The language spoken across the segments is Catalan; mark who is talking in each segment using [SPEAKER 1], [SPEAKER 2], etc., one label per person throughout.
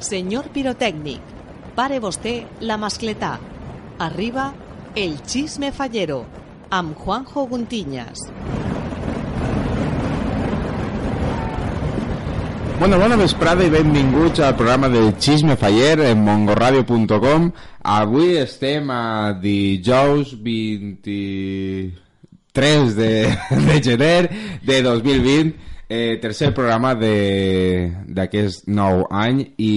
[SPEAKER 1] Senyor pirotècnic, pare vostè la mascletà. Arriba el xisme fallero amb Juanjo Guntiñas.
[SPEAKER 2] Bueno, bona vesprada i benvinguts al programa del Xisme Faller en mongoradio.com. Avui estem a dijous 23 de, de gener de 2020 eh, tercer programa d'aquest nou any i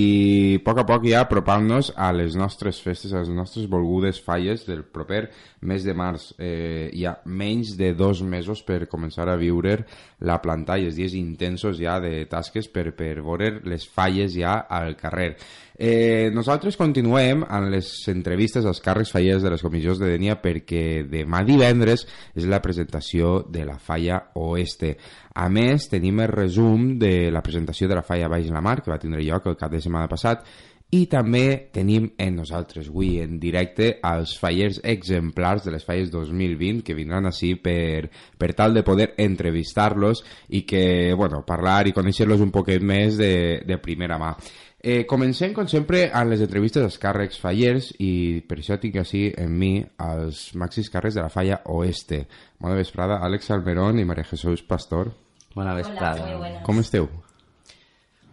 [SPEAKER 2] a poc a poc ja apropant-nos a les nostres festes, a les nostres volgudes falles del proper mes de març. Eh, hi ha menys de dos mesos per començar a viure la planta i els dies intensos ja de tasques per, per veure les falles ja al carrer. Eh, nosaltres continuem amb les entrevistes als càrrecs fallers de les comissions de Denia perquè demà divendres és la presentació de la falla oeste. A més, tenim el resum de la presentació de la falla Baix la Mar, que va tindre lloc el cap de setmana passat, i també tenim en nosaltres avui en directe els fallers exemplars de les falles 2020 que vindran així per, per tal de poder entrevistar-los i que, bueno, parlar i conèixer-los un poquet més de, de primera mà. Eh, comencem, com sempre, amb les entrevistes als càrrecs fallers i per això tinc així en mi els màxims càrrecs de la falla oeste. Bona vesprada, Àlex Almerón i María Jesús Pastor.
[SPEAKER 3] Buena vesprada.
[SPEAKER 2] Com esteu?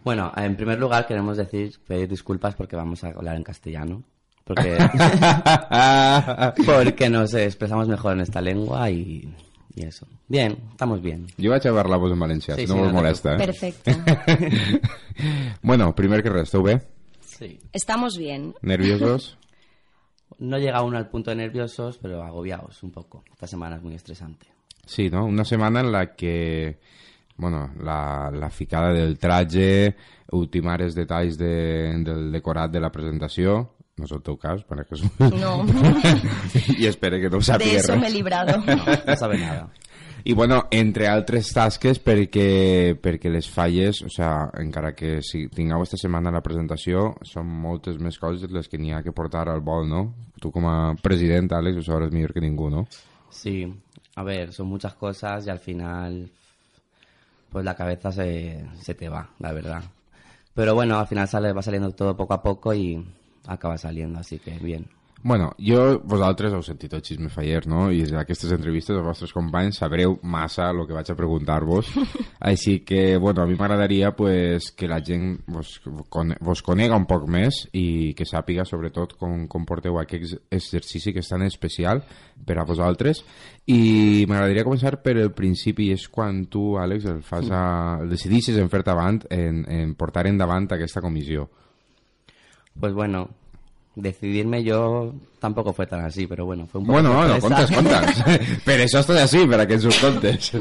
[SPEAKER 3] Bueno, en primer lugar queremos decir, pedir disculpas porque vamos a hablar en castellano. Porque, porque nos expresamos mejor en esta lengua y, y eso. Bien, estamos bien.
[SPEAKER 2] Jo vaig a parlar-vos en valencià,
[SPEAKER 3] Sí,
[SPEAKER 2] si no
[SPEAKER 3] sí, no te
[SPEAKER 2] molesta. Eh?
[SPEAKER 4] Perfecto.
[SPEAKER 2] bueno, primer que res, esteu bé?
[SPEAKER 3] Sí.
[SPEAKER 4] Estamos bien.
[SPEAKER 2] Nerviosos?
[SPEAKER 3] No llega uno al punto de nerviosos, pero agobiados un poco. Esta semana es muy estresante.
[SPEAKER 2] Sí, no? Una setmana en la que bueno, la, la ficada del traje, ultimar els detalls de, del decorat de la presentació, no és el teu cas, per Jesús.
[SPEAKER 4] No.
[SPEAKER 2] I espero que no ho
[SPEAKER 4] De
[SPEAKER 2] sàpiga
[SPEAKER 4] eso me he
[SPEAKER 2] res.
[SPEAKER 4] librado.
[SPEAKER 3] No sabe nada.
[SPEAKER 2] I bueno, entre altres tasques perquè, perquè les falles, o sea, encara que si tingueu esta setmana la presentació, són moltes més coses les que n'hi ha que portar al vol, no? Tu com a president, Àlex, ho sabràs millor que ningú, no?
[SPEAKER 3] Sí, a ver, son muchas cosas y al final, pues la cabeza se, se te va, la verdad. Pero bueno, al final sale, va saliendo todo poco a poco y acaba saliendo, así que bien.
[SPEAKER 2] Bueno, jo, vosaltres heu sentit el xisme faller, no? I en aquestes entrevistes els vostres companys sabreu massa el que vaig a preguntar-vos. Així que, bueno, a mi m'agradaria pues, que la gent vos, cone vos conega un poc més i que sàpiga sobretot com, com porteu aquest exercici que és tan especial per a vosaltres. I m'agradaria començar per el principi, és quan tu, Àlex, el fas a, el decidixes en fer avant, en, en portar endavant aquesta comissió.
[SPEAKER 3] Pues bueno, decidirme yo tampoco fue tan así, pero bueno, fue un poco
[SPEAKER 2] Bueno, bueno,
[SPEAKER 3] sorpresa.
[SPEAKER 2] contes, contes. per això estàs així, per a que contes.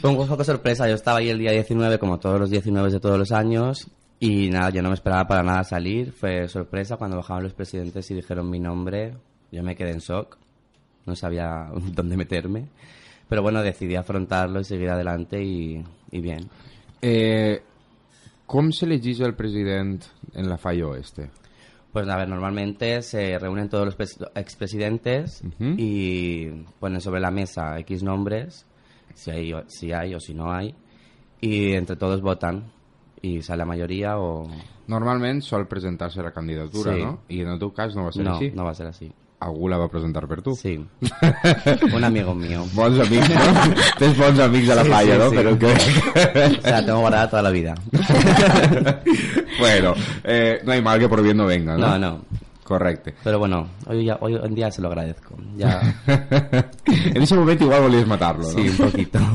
[SPEAKER 3] Fue un poco sorpresa, yo estaba ahí el día 19 como todos los 19 de todos los años y nada, yo no me esperaba para nada salir, fue sorpresa cuando bajaron los presidentes y dijeron mi nombre, yo me quedé en shock, no sabía dónde meterme, pero bueno, decidí afrontarlo y seguir adelante y, y bien.
[SPEAKER 2] Eh, com s'elegeix el president en la falla oeste?
[SPEAKER 3] Pues a ver, normalmente se reúnen todos los pres- expresidentes
[SPEAKER 2] Ujú.
[SPEAKER 3] y ponen sobre la mesa X nombres, si hay, o- si hay o si no hay, y entre todos votan y sale la mayoría o...
[SPEAKER 2] Normalment sol presentar-se la candidatura,
[SPEAKER 3] Sí.
[SPEAKER 2] no? I en el teu cas no va ser
[SPEAKER 3] No,
[SPEAKER 2] així?
[SPEAKER 3] no va a ser así.
[SPEAKER 2] Algú la va presentar per tu?
[SPEAKER 3] Sí. Un amigo mío.
[SPEAKER 2] Bons amics, no? Tens bons amics a la
[SPEAKER 3] Sí,
[SPEAKER 2] falla,
[SPEAKER 3] sí,
[SPEAKER 2] no?
[SPEAKER 3] sí.
[SPEAKER 2] Però que...
[SPEAKER 3] O sea, tengo guardada toda la vida.
[SPEAKER 2] bueno, eh, no hay mal que por bien no venga, ¿no?
[SPEAKER 3] No, no.
[SPEAKER 2] Correcte.
[SPEAKER 3] Pero bueno, hoy, ya, hoy en día se lo agradezco. Ya,
[SPEAKER 2] en ese moment igual volies matar-lo, no?
[SPEAKER 3] sí, un poquito.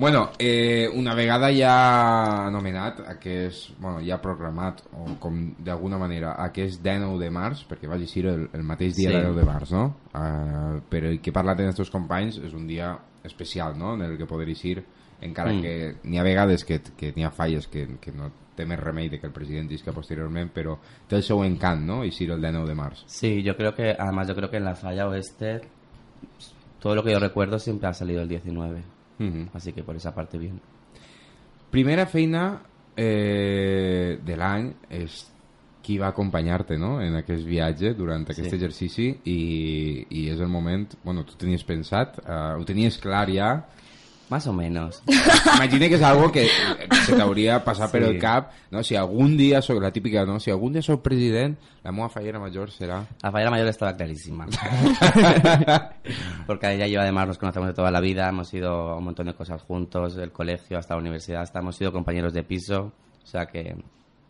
[SPEAKER 2] Bueno, eh, una vegada ja anomenat, aquest, bueno, ja programat, o com d'alguna manera, aquest 19 de març, perquè va ser el, el mateix dia
[SPEAKER 3] Sí.
[SPEAKER 2] sí. 19 de març, no? Uh, però el que he parlat amb els teus companys és un dia especial, no?, en el que poder ir, encara
[SPEAKER 3] mm.
[SPEAKER 2] que n'hi ha vegades que, que n'hi ha falles que, que no té més remei de que el president isca posteriorment, però té el seu encant, no?, i el 19 de març.
[SPEAKER 3] Sí, yo creo que, además yo creo que en la falla oeste, todo lo que yo recuerdo siempre ha salido el 19.
[SPEAKER 2] Mm -hmm.
[SPEAKER 3] Así que por esa parte bien.
[SPEAKER 2] Primera feina eh, de l'any és qui va acompanyar-te no? en aquest viatge durant aquest
[SPEAKER 3] Sí.
[SPEAKER 2] exercici i, i és el moment, bueno, tu tenies pensat, uh, ho tenies clar ja,
[SPEAKER 3] Más o menos.
[SPEAKER 2] Imagina que és algo que se t'hauria passat per
[SPEAKER 3] Sí.
[SPEAKER 2] el cap, no? Si algun dia soc la típica, no? Si algun dia soc president, la meva fallera major serà...
[SPEAKER 3] La fallera mayor estaba clarísima. Porque ella y yo además nos conocemos de toda la vida, hemos ido a un montón de cosas juntos, del colegio hasta la universidad, hasta hemos sido compañeros de piso, o sea que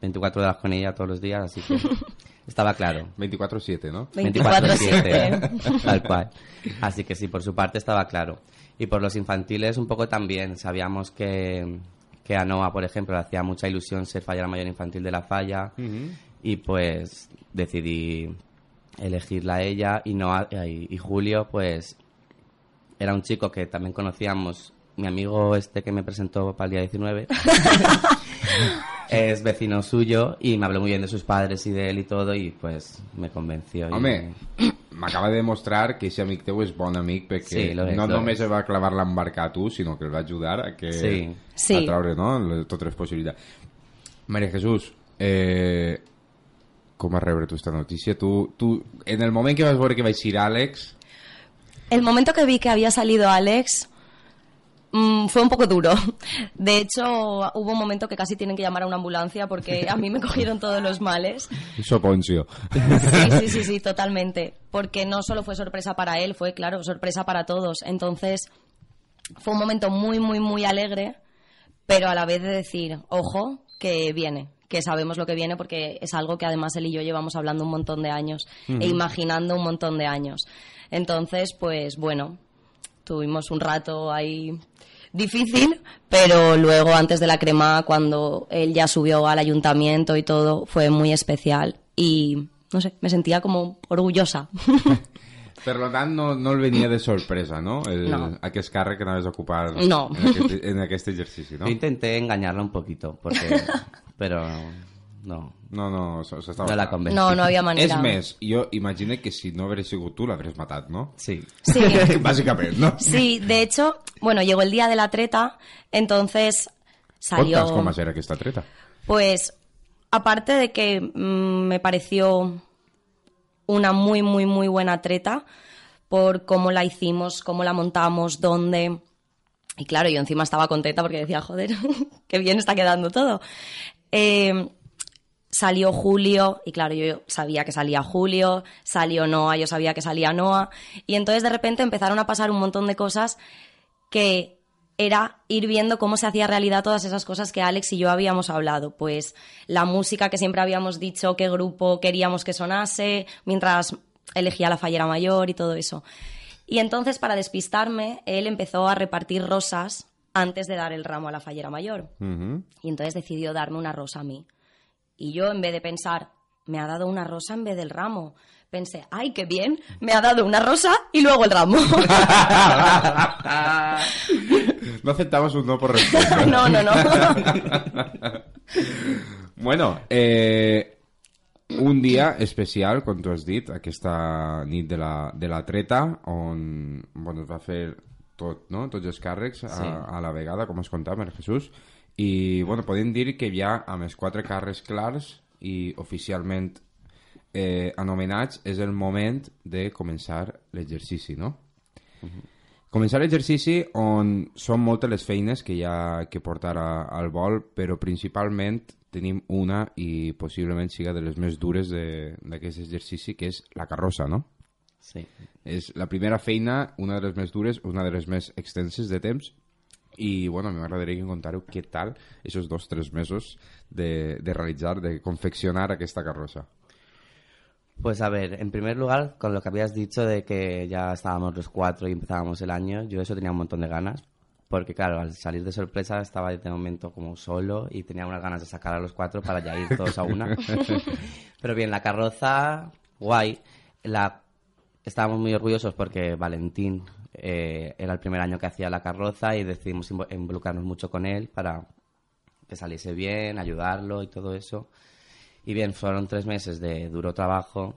[SPEAKER 3] 24 horas con ella todos los días, así que estaba claro.
[SPEAKER 2] 24-7, no?
[SPEAKER 3] 24/7, tal cual. Así que sí, por su parte estaba claro. Y por los infantiles un poco también. Sabíamos que, que a Noah, por ejemplo, le hacía mucha ilusión ser fallera mayor infantil de la falla y pues decidí elegirla a ella y, Noah, y, y Julio pues era un chico que también conocíamos, mi amigo este que me presentó para el día 19. es vecino suyo y me habló muy bien de sus padres y de él y todo y pues me convenció. y-
[SPEAKER 2] Home, m'acaba de demostrar que aquest amic teu és bon amic perquè
[SPEAKER 3] Sí, és,
[SPEAKER 2] no només va clavar l'embarcar a tu, sinó que el va ajudar a que
[SPEAKER 3] Sí.
[SPEAKER 5] Sí.
[SPEAKER 2] a traure no? totes les possibilitats. Maria Jesús, eh, com vas rebre tu esta notícia? Tu, tu, en el moment que vas veure que va eixir Àlex,
[SPEAKER 5] El momento que vi que había salido Alex mm, fue un poco duro. De hecho, hubo un momento que casi tienen que llamar a una ambulancia porque a mí me cogieron todos los males.
[SPEAKER 2] Soponcio.
[SPEAKER 5] Sí, sí, sí, sí, totalmente. Porque no solo fue sorpresa para él, fue, claro, sorpresa para todos. Entonces, fue un momento muy, muy, muy alegre, pero a la vez de decir, ojo, que viene, que sabemos lo que viene porque es algo que además él y yo llevamos hablando un montón de años e imaginando un montón de años. Entonces, pues bueno, tuvimos un rato ahí difícil, pero luego antes de la crema, cuando él ya subió al ayuntamiento y todo, fue muy especial y no sé, me sentía como orgullosa.
[SPEAKER 2] Per lo tant, no, no el venia de sorpresa, no? El,
[SPEAKER 5] No.
[SPEAKER 2] Aquest càrrec que anaves a ocupar
[SPEAKER 5] No.
[SPEAKER 2] en, aquest, en aquest exercici, no?
[SPEAKER 3] Yo intenté engañarla un poquito, porque, pero no,
[SPEAKER 2] No, no, s- s'estava
[SPEAKER 3] no la.
[SPEAKER 5] No, no había manera.
[SPEAKER 2] És més, jo imagino que si no hagués sigut tu l'hauries matat, no?
[SPEAKER 3] Sí.
[SPEAKER 5] Sí.
[SPEAKER 2] Bàsicament, no?
[SPEAKER 5] Sí, de hecho, bueno, llegó el día de la treta, entonces salió...
[SPEAKER 2] Conta's com va ser aquesta treta.
[SPEAKER 5] Pues, aparte de que mm, me pareció una muy, muy, muy buena treta por cómo la hicimos, cómo la montamos, dónde... Y claro, yo encima estaba contenta porque decía, joder, qué bien está quedando todo. Eh, salió Julio, y claro, yo sabía que salía Julio, salió Noah, yo sabía que salía Noah, y entonces de repente empezaron a pasar un montón de cosas que era ir viendo cómo se hacía realidad todas esas cosas que Alex y yo habíamos hablado. Pues la música que siempre habíamos dicho, qué grupo queríamos que sonase, mientras elegía la fallera mayor y todo eso. Y entonces, para despistarme, él empezó a repartir rosas antes de dar el ramo a la fallera mayor. Y entonces decidió darme una rosa a mí. Y yo, en vez de pensar, me ha dado una rosa en vez del ramo, pensé, ay, qué bien, me ha dado una rosa y luego el ramo.
[SPEAKER 2] No aceptamos un no por respuesta.
[SPEAKER 5] no, no, no.
[SPEAKER 2] Bueno, eh, un dia especial, com tu has dit, aquesta nit de la, de la treta, on bueno, es va fer tot, no? tots els càrrecs a,
[SPEAKER 3] Sí.
[SPEAKER 2] a la vegada, com has contat, Maria Jesús, i bueno, podem dir que ja amb els quatre càrrecs clars i oficialment eh, anomenats és el moment de començar l'exercici, no? Començar l'exercici on són moltes les feines que hi ha que portar a, al vol, però principalment tenim una i possiblement siga de les més dures de- d'aquest exercici, que és la carrossa, no?
[SPEAKER 3] Sí.
[SPEAKER 2] És la primera feina, una de les més dures, una de les més extenses de temps, i bueno, a mi m'agradaria que contàreu què tal aquests dos o tres mesos de, de realitzar, de confeccionar aquesta carrossa.
[SPEAKER 3] Pues a ver, en primer lugar, con lo que habías dicho de que ya estábamos los cuatro y empezábamos el año, yo eso tenía un montón de ganas. porque claro, al salir de sorpresa estaba de momento como solo y tenía unas ganas de sacar a los cuatro para ya ir todos a una. Pero bien, la carroza, guay. La... Estábamos muy orgullosos porque Valentín eh, era el primer año que hacía la carroza y decidimos invo- involucrarnos mucho con él para que saliese bien, ayudarlo y todo eso. Y bien, fueron tres meses de duro trabajo,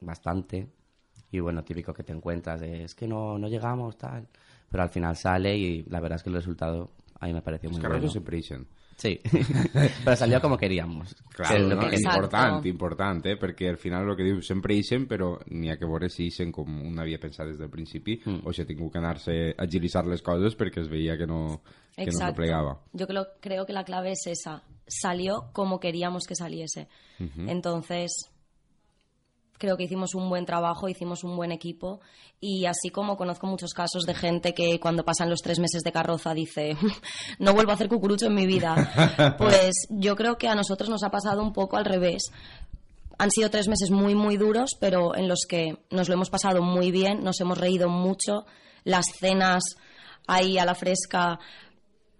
[SPEAKER 3] bastante. Y bueno, típico que te encuentras de, es que no, no llegamos, tal. Pero al final sale y la verdad es que el resultado a mí me pareció
[SPEAKER 2] Els
[SPEAKER 3] muy
[SPEAKER 2] carrers
[SPEAKER 3] bueno.
[SPEAKER 2] sempre ixen.
[SPEAKER 3] Sí, pero salió como queríamos.
[SPEAKER 2] Clar,
[SPEAKER 3] Que es lo
[SPEAKER 2] no?
[SPEAKER 3] que queríamos.
[SPEAKER 5] Exacto.
[SPEAKER 2] important, important, eh? perquè al final el que diu sempre ixen, però n'hi ha que veure si ixen com un havia pensat des del principi
[SPEAKER 3] Mm.
[SPEAKER 2] o si ha tingut que anar-se a agilitzar les coses perquè es veia que no, que no se
[SPEAKER 5] Exacto.
[SPEAKER 2] plegava.
[SPEAKER 5] Yo creo, creo que la clave es esa. Salió como queríamos que saliese. Entonces, creo que hicimos un buen trabajo, hicimos un buen equipo. Y así como conozco muchos casos de gente que cuando pasan los tres meses de carroza dice no vuelvo a hacer cucurucho en mi vida, pues yo creo que a nosotros nos ha pasado un poco al revés. Han sido tres meses muy, muy duros, pero en los que nos lo hemos pasado muy bien, nos hemos reído mucho, las cenas ahí a la fresca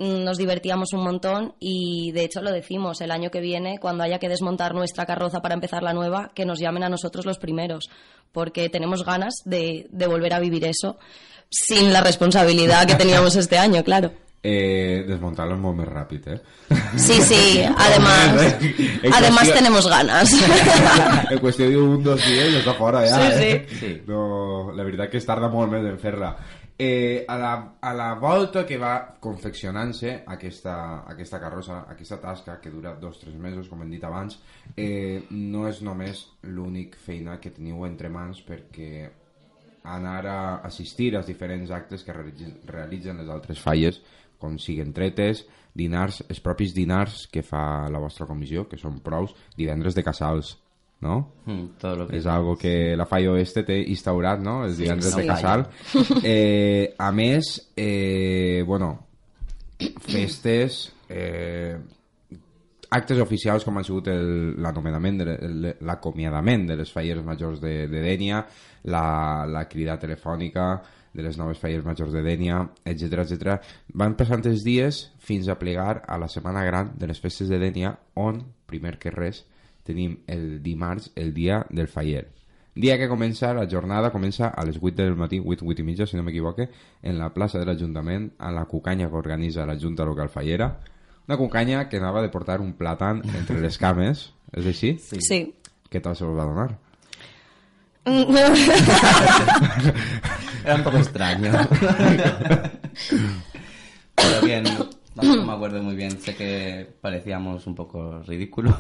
[SPEAKER 5] nos divertíamos un montón y de hecho lo decimos, el año que viene, cuando haya que desmontar nuestra carroza para empezar la nueva, que nos llamen a nosotros los primeros, porque tenemos ganas de, de volver a vivir eso sin la responsabilidad que teníamos este año, claro.
[SPEAKER 2] Eh, Desmuntar-lo és molt més ràpid, eh?
[SPEAKER 5] Sí, sí, además,
[SPEAKER 2] En
[SPEAKER 5] además
[SPEAKER 2] cuestión-
[SPEAKER 5] tenemos ganas.
[SPEAKER 2] en qüestió d'un, dos dies està fora ja,
[SPEAKER 5] Sí,
[SPEAKER 2] eh?
[SPEAKER 3] sí.
[SPEAKER 2] No, la veritat que es tarda molt més en fer-la. Eh, a, la, a la volta que va confeccionant-se aquesta, aquesta carrossa, aquesta tasca que dura dos o tres mesos, com hem dit abans, eh, no és només l'únic feina que teniu entre mans perquè anar a assistir als diferents actes que realitzen, realitzen les altres falles, com siguen tretes, dinars, els propis dinars que fa la vostra comissió, que són prous, divendres de casals, no?
[SPEAKER 3] Mm, todo lo que
[SPEAKER 2] És algo que la Falla Oeste té instaurat, no? Els divendres
[SPEAKER 3] sí.
[SPEAKER 2] de casal. Eh, a més, eh, bueno, festes, eh, actes oficials com ha sigut l'anomenament, de, l'acomiadament de les falleres majors de, de Dènia, la, la crida telefònica de les noves falleres majors de Dènia, etc etc. Van passant els dies fins a plegar a la setmana gran de les festes de Dènia, on, primer que res, tenim el dimarts, el dia del faller. Dia que comença, la jornada comença a les 8 del matí, 8, 8 i mitja, si no m'equivoque, en la plaça de l'Ajuntament, a la cucanya que organitza la Junta Local Fallera. Una cucanya que anava de portar un plàtan entre les cames, és així?
[SPEAKER 5] Sí.
[SPEAKER 2] Què tal se us va donar?
[SPEAKER 3] Era un poco extraño. Pero bien, no me acuerdo muy bien. Sé que parecíamos un poco ridículos,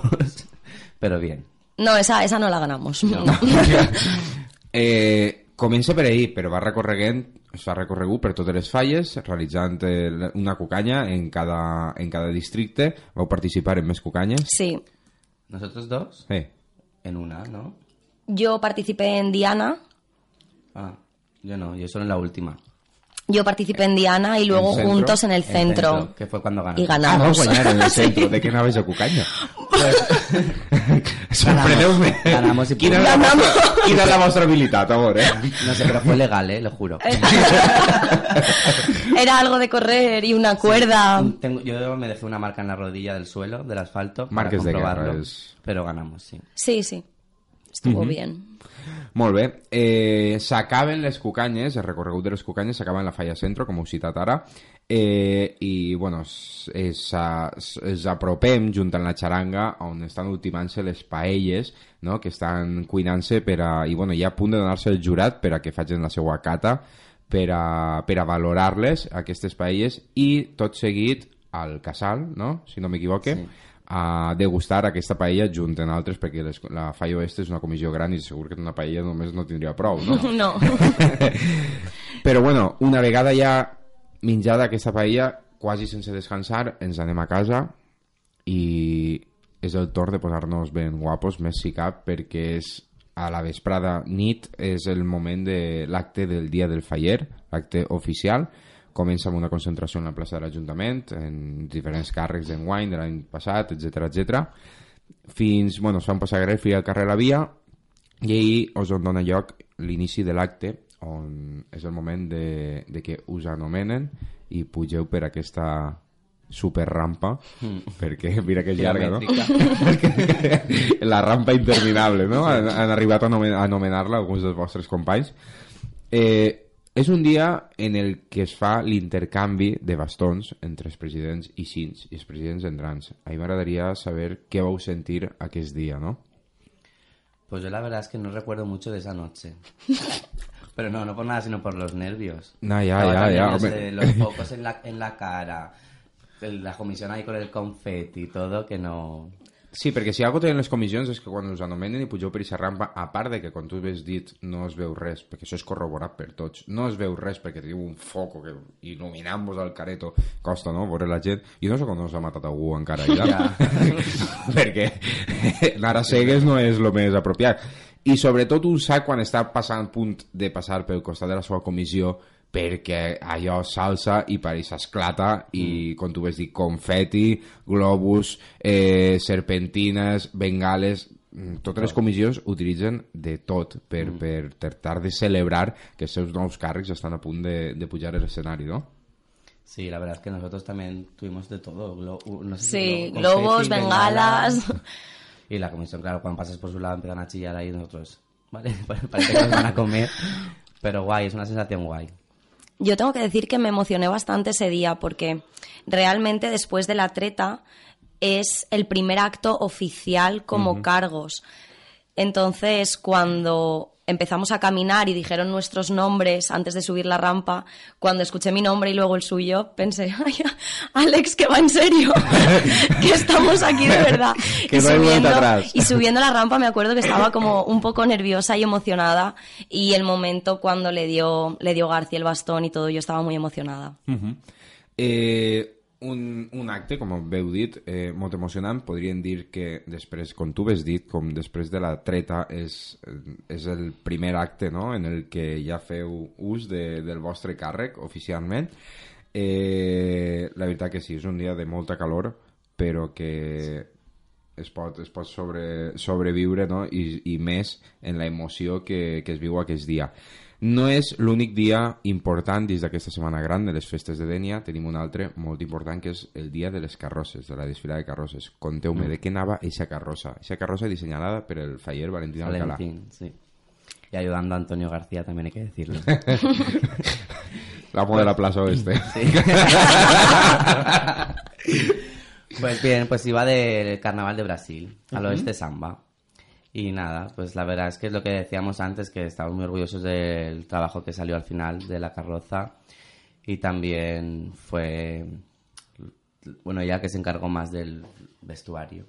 [SPEAKER 3] pero bien.
[SPEAKER 5] No, esa, esa no la ganamos. No.
[SPEAKER 2] Eh, comença per ahir, però va recorreguent, es fa recorregut per totes les falles, realitzant eh, una cucanya en cada, en cada districte. Vau participar en més cucanyes?
[SPEAKER 5] Sí.
[SPEAKER 3] ¿Nosotros dos?
[SPEAKER 2] Sí.
[SPEAKER 3] En una, ¿no?
[SPEAKER 5] Yo participé en Diana,
[SPEAKER 3] Ah, yo no, yo solo en la última.
[SPEAKER 5] Yo participé en Diana y luego
[SPEAKER 2] ¿En centro?
[SPEAKER 5] juntos en el
[SPEAKER 3] En
[SPEAKER 5] centro.
[SPEAKER 3] que fue cuando ganamos.
[SPEAKER 5] Y
[SPEAKER 2] Ah, vau
[SPEAKER 5] ganamos.
[SPEAKER 2] guanyar en el centre. De què anaves a cucanya? Sorpreneu-me.
[SPEAKER 3] Ganamos y punto.
[SPEAKER 2] la vostra, quina és la vostra habilitat, amor, eh?
[SPEAKER 3] No sé, pero fue legal, ¿eh? Lo juro.
[SPEAKER 5] Era algo de correr y una cuerda.
[SPEAKER 3] Tengo- yo me dejé una marca en la rodilla del suelo, del asfalto,
[SPEAKER 2] Marques
[SPEAKER 3] para
[SPEAKER 2] de guerra, es-
[SPEAKER 3] Pero ganamos, sí.
[SPEAKER 5] Sí, sí. Estuvo bien.
[SPEAKER 2] Molt bé. Eh, s'acaben les cucanyes, el recorregut de les cucanyes s'acaba en la Falla Centro, com heu citat ara, eh, i, bueno, eh, ens apropem junt amb la xaranga on estan ultimant-se les paelles, no?, que estan cuinant-se per a... I, bueno, ja a punt de donar-se el jurat per a que facin la seva cata per a, per a valorar-les, aquestes paelles, i tot seguit al casal, no?, si no m'equivoque, sí a degustar aquesta paella junt amb altres perquè les, la Falla Oeste és una comissió gran i segur que una paella només no tindria prou, no?
[SPEAKER 5] No.
[SPEAKER 2] Però bueno, una vegada ja menjada aquesta paella, quasi sense descansar, ens anem a casa i és el torn de posar-nos ben guapos, més si cap, perquè és a la vesprada nit és el moment de l'acte del dia del faller, l'acte oficial, comença amb una concentració en la plaça de l'Ajuntament, en diferents càrrecs d'enguany de l'any passat, etc etc. Fins, bueno, es fa un passagref al carrer La Via i ahir us on dona lloc l'inici de l'acte on és el moment de, de que us anomenen i pugeu per aquesta superrampa
[SPEAKER 3] Mm.
[SPEAKER 2] perquè mira que és llarga, no? La rampa interminable, no? Han, han arribat a anomenar-la alguns dels vostres companys. Eh, és un dia en el que es fa l'intercanvi de bastons entre els presidents i cins i els presidents entrants. A mi m'agradaria saber què vau sentir aquest dia, no?
[SPEAKER 3] Pues yo la verdad es que no recuerdo mucho de esa noche. Pero no, no por nada, sino por los nervios.
[SPEAKER 2] No, ya, ya, ya,
[SPEAKER 3] Los focos en la, en la cara, la comisión ahí con el confeti y todo, que no...
[SPEAKER 2] Sí, perquè si algo tenen les comissions és que quan us anomenen i pugeu per aquesta rampa, a part de que, com tu has dit, no es veu res, perquè això és corroborat per tots, no es veu res perquè teniu un foco que il·luminant-vos al careto, costa, no?, veure la gent. Jo no sé com no s'ha matat algú encara allà, perquè anar a cegues no és el més apropiat. I sobretot un sac quan està passant punt de passar pel costat de la seva comissió perquè allò s'alça i pareix esclata i, com tu vas dir, confeti, globus, eh, serpentines, bengales... mm, Totes les comissions utilitzen de tot per, per tractar de celebrar que els seus nous càrrecs estan a punt de, de pujar a l'escenari, no?
[SPEAKER 3] Sí, la verdad es que nosotros también tuvimos de todo. glo- no sé si
[SPEAKER 5] Sí,
[SPEAKER 3] glo-
[SPEAKER 5] globos,
[SPEAKER 3] confeti,
[SPEAKER 5] bengalas.
[SPEAKER 3] Y la comisión, claro, cuando pasas por su lado empiezan a chillar ahí nosotros. Vale, parece que nos van a comer. Pero guay, es una sensación guay.
[SPEAKER 5] Yo tengo que decir que me emocioné bastante ese día porque realmente después de la treta es el primer acto oficial como cargos. Entonces, cuando empezamos a caminar y dijeron nuestros nombres antes de subir la rampa, cuando escuché mi nombre y luego el suyo, pensé, ay, Alex, que va en serio, que estamos aquí de verdad.
[SPEAKER 2] Que
[SPEAKER 5] y,
[SPEAKER 2] no hay vuelta
[SPEAKER 5] subiendo,
[SPEAKER 2] atrás.
[SPEAKER 5] y subiendo la rampa me acuerdo que estaba como un poco nerviosa y emocionada y el momento cuando le dio, le dio García el bastón y todo, yo estaba muy emocionada.
[SPEAKER 2] Eh, un, un acte, com veu dit, eh, molt emocionant. Podríem dir que després, com tu has dit, com després de la treta és, és el primer acte no? en el que ja feu ús de, del vostre càrrec oficialment. Eh, la veritat que sí, és un dia de molta calor, però que es pot, es pot sobre, sobreviure no? I, i més en la emoció que, que es viu aquest dia. No és l'únic dia important dins d'aquesta setmana gran de les festes de Dènia, tenim un altre molt important que és el dia de les carrosses, de la desfilada de carrosses. Conteu-me de què anava eixa carrossa. Eixa carrossa dissenyada per el faller Valentín Alcalá.
[SPEAKER 3] Valentín, sí. Y ayudando a Antonio García también hay que decirlo.
[SPEAKER 2] L'amo de la plaça oeste.
[SPEAKER 3] Pues bien, pues iba del carnaval de Brasil, al oeste samba. Y nada, pues la verdad es que es lo que decíamos antes, que estamos muy orgullosos del trabajo que salió al final de la carroza. Y también fue, bueno, ya que se encargó más del vestuario,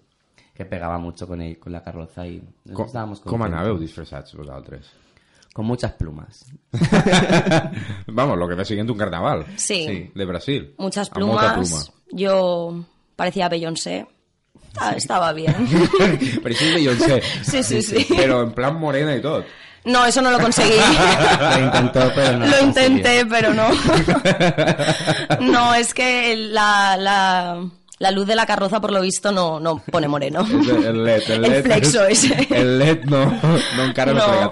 [SPEAKER 3] que pegaba mucho con, el, con la carroza y nos
[SPEAKER 2] Com,
[SPEAKER 3] estábamos
[SPEAKER 2] com anàveu disfressats vosaltres?
[SPEAKER 3] Con muchas plumas.
[SPEAKER 2] Vamos, lo que ve siguiente un carnaval.
[SPEAKER 5] Sí.
[SPEAKER 2] De Brasil.
[SPEAKER 5] Muchas plumas. Yo parecía Beyoncé. Ah, Estaba bien.
[SPEAKER 2] Això és Beyoncé.
[SPEAKER 5] Sí, sí, sí.
[SPEAKER 2] Però en plan morena i tot.
[SPEAKER 5] No, eso no lo conseguí.
[SPEAKER 3] Lo intentó, pero no
[SPEAKER 5] lo
[SPEAKER 3] consiguió.
[SPEAKER 5] intenté, pero no. No, es que la, la, la luz de la carroza, por lo visto, no, no pone moreno.
[SPEAKER 2] El- el LED. El,
[SPEAKER 5] El
[SPEAKER 2] LED
[SPEAKER 5] flexo ese.
[SPEAKER 2] El LED no, no encara no,
[SPEAKER 5] No.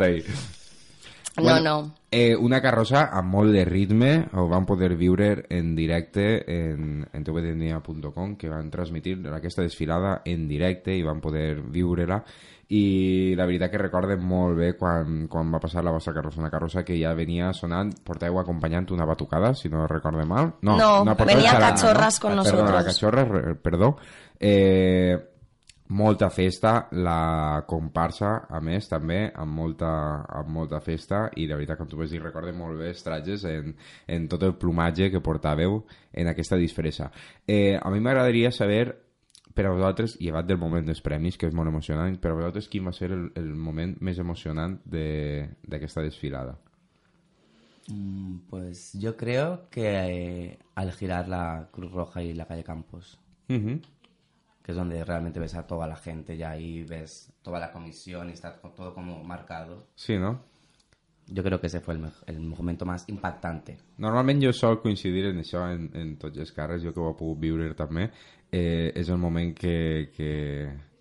[SPEAKER 2] Ahí.
[SPEAKER 5] No, no.
[SPEAKER 2] Eh, una carrossa amb molt de ritme, ho van poder viure en directe en, en tvdnia.com, que van transmitir aquesta desfilada en directe i van poder viure-la i la veritat que recorden molt bé quan, quan va passar la vostra carrossa, una carrossa que ja venia sonant, porteu acompanyant una batucada, si no recorde mal. No,
[SPEAKER 5] No,
[SPEAKER 2] una portada
[SPEAKER 5] venía
[SPEAKER 2] xaranga,
[SPEAKER 5] Cachorras con
[SPEAKER 2] Ah, Perdona,
[SPEAKER 5] nosotros.
[SPEAKER 2] cachorra, re- perdó. Eh, molta festa, la comparsa, a més, també, amb molta, amb molta festa, i la veritat, com tu vas dir, recorde molt bé els trajes en, en tot el plomatge que portàveu en aquesta disfressa. Eh, a mi m'agradaria saber, per a vosaltres, llevat del moment dels premis, que és molt emocionant, per a vosaltres quin va ser el, el moment més emocionant de- d'aquesta desfilada?
[SPEAKER 3] Mm, Pues yo creo que eh, al girar la Cruz Roja y la calle Campos,
[SPEAKER 2] Uh -huh.
[SPEAKER 3] Que es donde realmente ves a toda la gente ya ahí ves toda la comisión y está todo como marcado.
[SPEAKER 2] Sí, no?
[SPEAKER 3] Yo creo que ese fue el, el momento más impactante.
[SPEAKER 2] Normalment jo sol coincidir en això en, en tots els carres, jo que ho he pogut viure també, eh, és el moment que, que,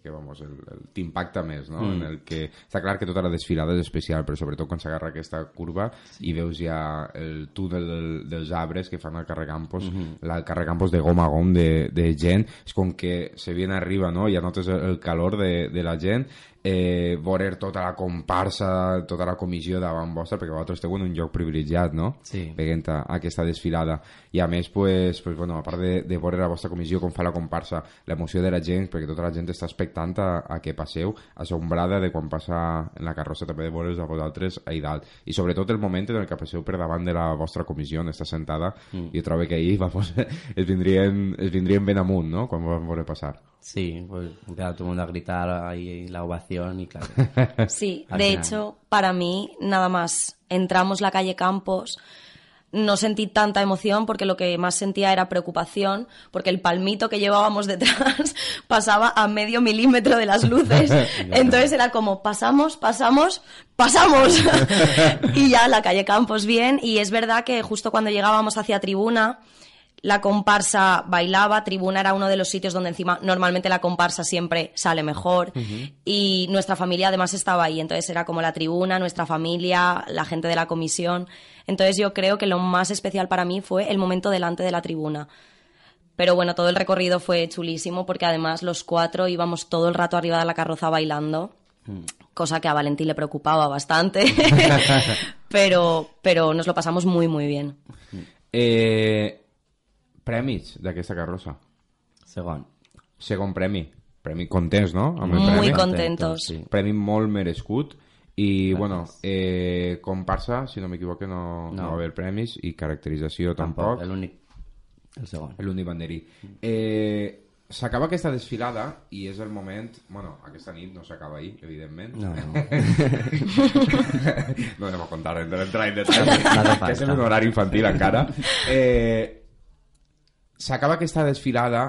[SPEAKER 2] que vamos, el, el t'impacta més, no? Mm. En el que està clar que tota la desfilada és especial, però sobretot quan s'agarra aquesta curva sí. i veus ja el túnel del, dels arbres que fan el carrer Campos, mm -hmm. la, el carrer Campos de gom a gom de, de gent, és com que se viene arriba, no? Ja notes el, el calor de, de la gent eh, veure tota la comparsa, tota la comissió davant vostra, perquè vosaltres esteu en un lloc privilegiat, no?
[SPEAKER 3] Sí.
[SPEAKER 2] Veient a, a aquesta desfilada. I a més, pues, pues, bueno, a part de, de veure la vostra comissió, com fa la comparsa, l'emoció de la gent, perquè tota la gent està expectant a, a que passeu, assombrada de quan passa en la carrossa també de veure's a vosaltres ahir dalt. I sobretot el moment en el que passeu per davant de la vostra comissió, on està sentada, mm. i trobo que ahir vamos, es, vindrien, es vindrien ben amunt, no?, quan vam veure passar.
[SPEAKER 3] Sí, pues empezaba todo el mundo a gritar ahí la ovación y claro.
[SPEAKER 5] Sí, de hecho, para mí, nada más entramos la calle Campos, no sentí tanta emoción porque lo que más sentía era preocupación porque el palmito que llevábamos detrás pasaba a medio milímetro de las luces. Entonces era como pasamos, pasamos, pasamos. y ya la calle Campos bien. Y es verdad que justo cuando llegábamos hacia tribuna, la comparsa bailaba, tribuna era uno de los sitios donde encima normalmente la comparsa siempre sale mejor y nuestra familia además estaba ahí, entonces era como la tribuna, nuestra familia, la gente de la comisión, entonces yo creo que lo más especial para mí fue el momento delante de la tribuna. Pero bueno, todo el recorrido fue chulísimo porque además los cuatro íbamos todo el rato arriba de la carroza bailando, mm. cosa que a Valentín le preocupaba bastante, pero, pero nos lo pasamos muy, muy bien.
[SPEAKER 2] Eh, premis d'aquesta carrossa?
[SPEAKER 3] Segon.
[SPEAKER 2] Segon premi. Premi contents, no?
[SPEAKER 5] Amb el Muy premi. contentos.
[SPEAKER 2] Sí. Premi molt merescut. I, Gràcies. bueno, eh, comparsa, si no m'equivoco, no, no. no va haver premis i caracterització tampoc.
[SPEAKER 3] tampoc. L'únic, el segon.
[SPEAKER 2] L'únic banderí. Eh, s'acaba aquesta desfilada i és el moment... Bueno, aquesta nit no s'acaba ahir, evidentment.
[SPEAKER 3] No, no.
[SPEAKER 2] no anem a contar, hem d'entrar en detall, que és un horari infantil encara. Eh, S'acaba aquesta desfilada,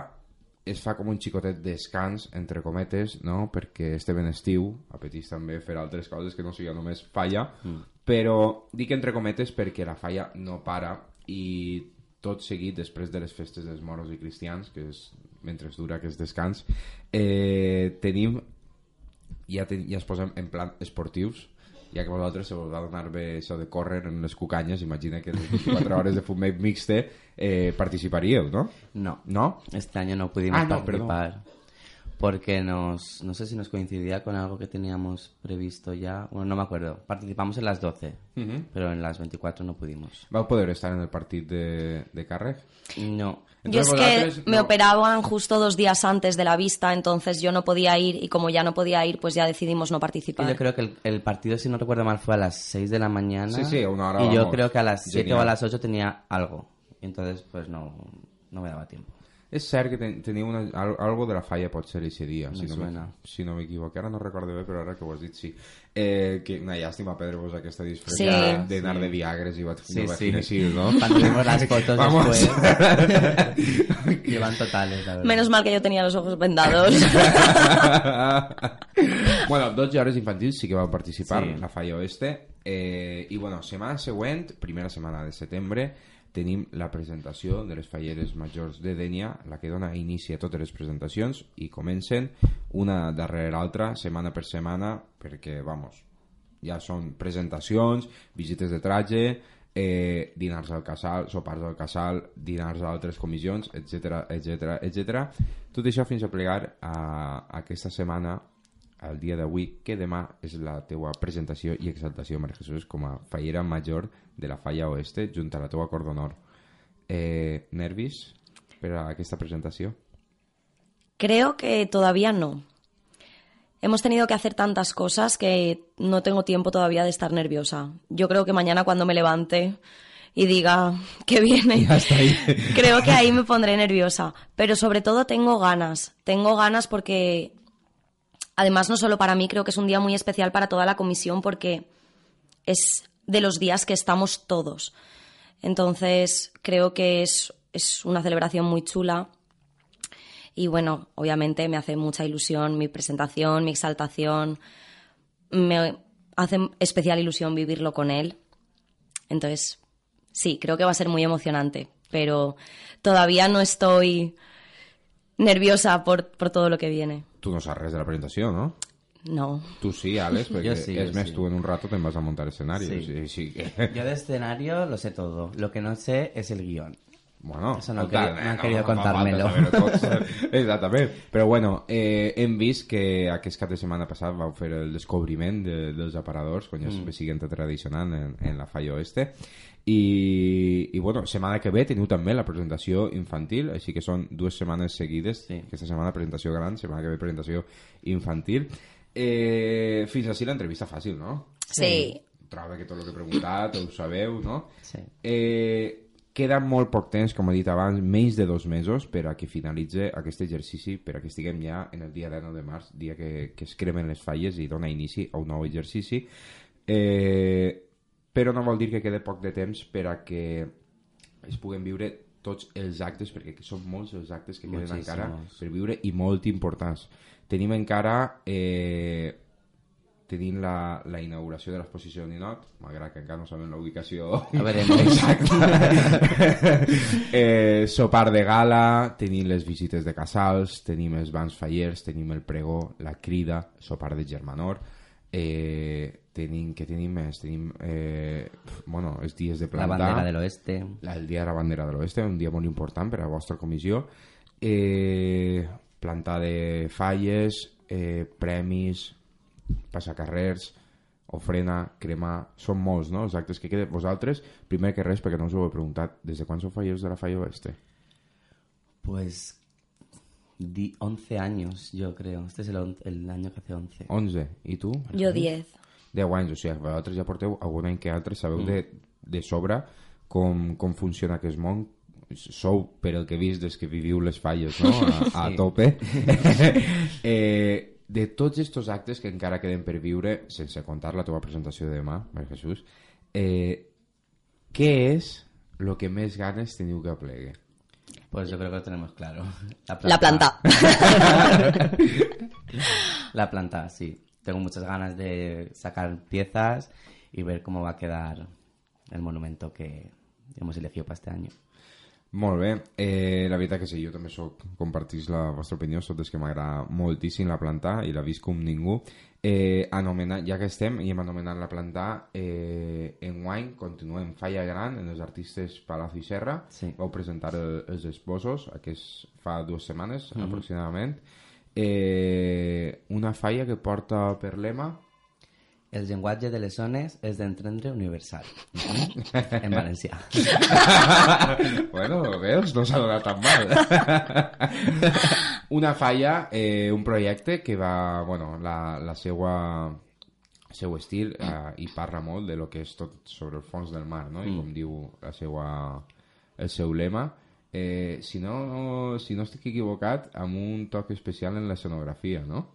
[SPEAKER 2] es fa com un xicotet descans, entre cometes, no? perquè este ben estiu, apetís també fer altres coses que no sigui només falla, mm. però dic entre cometes perquè la falla no para i tot seguit després de les festes dels moros i cristians, que és mentre dura aquest descans, eh, tenim ja, ten, ja es posem en plan esportius ja que vosaltres se us va donar bé això de córrer en les cucanyes, imagina que les 24 hores de fumet mixte eh, participaríeu, ¿no?
[SPEAKER 3] No.
[SPEAKER 2] ¿No?
[SPEAKER 3] Este año no pudimos ah, no, participar. Perdón. Porque nos, no sé si nos coincidía con algo que teníamos previsto ya. Bueno, no me acuerdo. Participamos en las 12, uh -huh. pero en las 24 no pudimos.
[SPEAKER 2] ¿Va a poder estar en el partido de, de Carreg?
[SPEAKER 3] No.
[SPEAKER 5] Yo es que me operaban justo dos días antes de la vista, entonces yo no podía ir y como ya no podía ir, pues ya decidimos no participar.
[SPEAKER 3] yo creo que el, el, partido, si no recuerdo mal, fue a las 6 de la mañana.
[SPEAKER 2] Sí, sí, una hora.
[SPEAKER 3] Y yo creo que a las 7 o a las 8 tenía algo. Y entonces, pues no, no me daba tiempo.
[SPEAKER 2] És cert que ten, tenia una, algo de la falla pot ser aquest dia, si
[SPEAKER 3] no,
[SPEAKER 2] si no m'equivoco. Ara no recordo bé, però ara que ho has dit sí. Eh, que una llàstima perdre-vos aquesta disfressa
[SPEAKER 5] sí,
[SPEAKER 2] d'anar
[SPEAKER 5] sí.
[SPEAKER 2] de Viagres i vaig
[SPEAKER 3] sí,
[SPEAKER 2] sí. així, ¿no?
[SPEAKER 3] Vimos las fotos después llevan totales, la verdad.
[SPEAKER 5] Menos mal que yo tenía los ojos vendados.
[SPEAKER 2] bueno, dos hores infantils sí que van participar
[SPEAKER 3] sí.
[SPEAKER 2] en la falla oeste eh, i bueno, setmana següent, primera setmana de setembre tenim la presentació de les falleres majors de Dènia, la que dona inici a totes les presentacions i comencen una darrere l'altra, setmana per setmana, perquè, vamos, ja són presentacions, visites de traje, eh, dinars al casal, sopars al casal, dinars a altres comissions, etc etc etc. Tot això fins a plegar a, aquesta setmana al dia d'avui, que demà és la teua presentació i exaltació, Maria Jesús, com a fallera major de la Falla Oeste, junt a la teua cor d'honor. Eh, ¿Nervis per a aquesta presentació?
[SPEAKER 5] Creo que todavía no. Hemos tenido que hacer tantas cosas que no tengo tiempo todavía de estar nerviosa. Yo creo que mañana cuando me levante y diga que viene, creo que ahí me pondré nerviosa. Pero sobre todo tengo ganas. Tengo ganas porque, además, no solo para mí, creo que es un día muy especial para toda la comisión porque es de los días que estamos todos. Entonces, creo que es, es una celebración muy chula. Y bueno, obviamente me hace mucha ilusión mi presentación, mi exaltación. Me hace especial ilusión vivirlo con él. Entonces, sí, creo que va a ser muy emocionante, pero todavía no estoy nerviosa por, por todo lo que viene.
[SPEAKER 2] Tu no saps res de la presentació, no?
[SPEAKER 4] No.
[SPEAKER 2] Tu sí, Alex, perquè
[SPEAKER 3] sí,
[SPEAKER 2] és
[SPEAKER 3] jo
[SPEAKER 2] més,
[SPEAKER 3] sí.
[SPEAKER 2] tu en un rato te'n vas a muntar escenarios.
[SPEAKER 3] Sí.
[SPEAKER 2] Sí. sí que...
[SPEAKER 3] Yo de escenario lo sé todo. Lo que no sé es el guión.
[SPEAKER 2] Bueno,
[SPEAKER 3] Eso no han
[SPEAKER 2] total,
[SPEAKER 3] querido- no han
[SPEAKER 2] eh,
[SPEAKER 3] querido
[SPEAKER 2] falta
[SPEAKER 3] contármelo.
[SPEAKER 2] Exactament. Però bueno, eh, hem vist que aquest cap de setmana passat vau fer el descobriment de, dels aparadors, quan ja mm. siguiente tradicional en, en la Falla Oeste. I, I bueno, setmana que ve teniu també la presentació infantil, així que són dues setmanes seguides.
[SPEAKER 3] Sí.
[SPEAKER 2] Aquesta setmana presentació gran, setmana que ve presentació infantil. Eh, fins així l'entrevista fàcil, no?
[SPEAKER 4] Sí.
[SPEAKER 2] Trobo que tot el que he preguntat ho sabeu, no?
[SPEAKER 3] Sí.
[SPEAKER 2] Eh, queda molt poc temps, com he dit abans, menys de dos mesos per a que finalitze aquest exercici, per a que estiguem ja en el dia 19 de març, dia que, que es cremen les falles i dona inici a un nou exercici. Eh, però no vol dir que quede poc de temps per a que es puguen viure tots els actes, perquè són molts els actes que queden encara per viure i molt importants. Tenim encara eh, tenim la, la inauguració de l'exposició de Ninot, malgrat que encara no sabem la ubicació
[SPEAKER 3] A veremos.
[SPEAKER 2] exacta. eh, sopar de gala, tenim les visites de casals, tenim els bans fallers, tenim el pregó, la crida, sopar de germanor, eh, tenim, què tenim més? Tenim, eh, bueno, els dies de
[SPEAKER 3] La
[SPEAKER 2] plantar.
[SPEAKER 3] bandera del oeste.
[SPEAKER 2] La- el dia de la bandera de l'oeste, un dia molt important per a la vostra comissió. Eh, plantar de falles, eh, premis, passacarrers, ofrena, cremar... Són molts, no?, els actes que queden. Vosaltres, primer que res, perquè no us ho he preguntat, des de quan sou fallers de la Falla Oeste?
[SPEAKER 3] Pues di 11 años, yo creo. Este es el, el año que hace 11.
[SPEAKER 2] 11. I tu?
[SPEAKER 4] Yo 10.
[SPEAKER 2] 10 anys, o sigui, vosaltres ja porteu algun any que altres sabeu de, de sobre com, com funciona aquest món sou, per el que he vist, des que viviu les falles, no? A, a
[SPEAKER 3] Sí.
[SPEAKER 2] tope. eh, de tots estos actes que encara queden per viure, sense contar la teva presentació de demà, Maria Jesús, eh, què és el que més ganes teniu que plegue?
[SPEAKER 3] Pues yo creo que lo tenemos claro.
[SPEAKER 4] La planta.
[SPEAKER 3] La planta, sí. Tengo muchas ganas de sacar piezas y ver cómo va a quedar el monumento que hemos elegido para este año.
[SPEAKER 2] Molt bé, eh, la veritat que sí, jo també soc, compartís la vostra opinió, soc des que m'agrada moltíssim la planta i la visc com ningú. Eh, anomenat, ja que estem i hem anomenat la planta, eh, enguany continuem Falla Gran en els artistes Palacio i Serra.
[SPEAKER 3] Sí.
[SPEAKER 2] Vau presentar el, els esposos, aquest fa dues setmanes aproximadament. Eh, una falla que porta per lema
[SPEAKER 3] El lenguaje de lesones es de entendre universal. en Valencia.
[SPEAKER 2] bueno, veus? No s'ha donat tan mal. Una falla, eh, un projecte que va... Bueno, la, la seua el seu estil eh, i parla molt de lo que és tot sobre el fons del mar, no? I com diu la seua, el seu lema. Eh, si, no, si no estic equivocat, amb un toc especial en l'escenografia, no?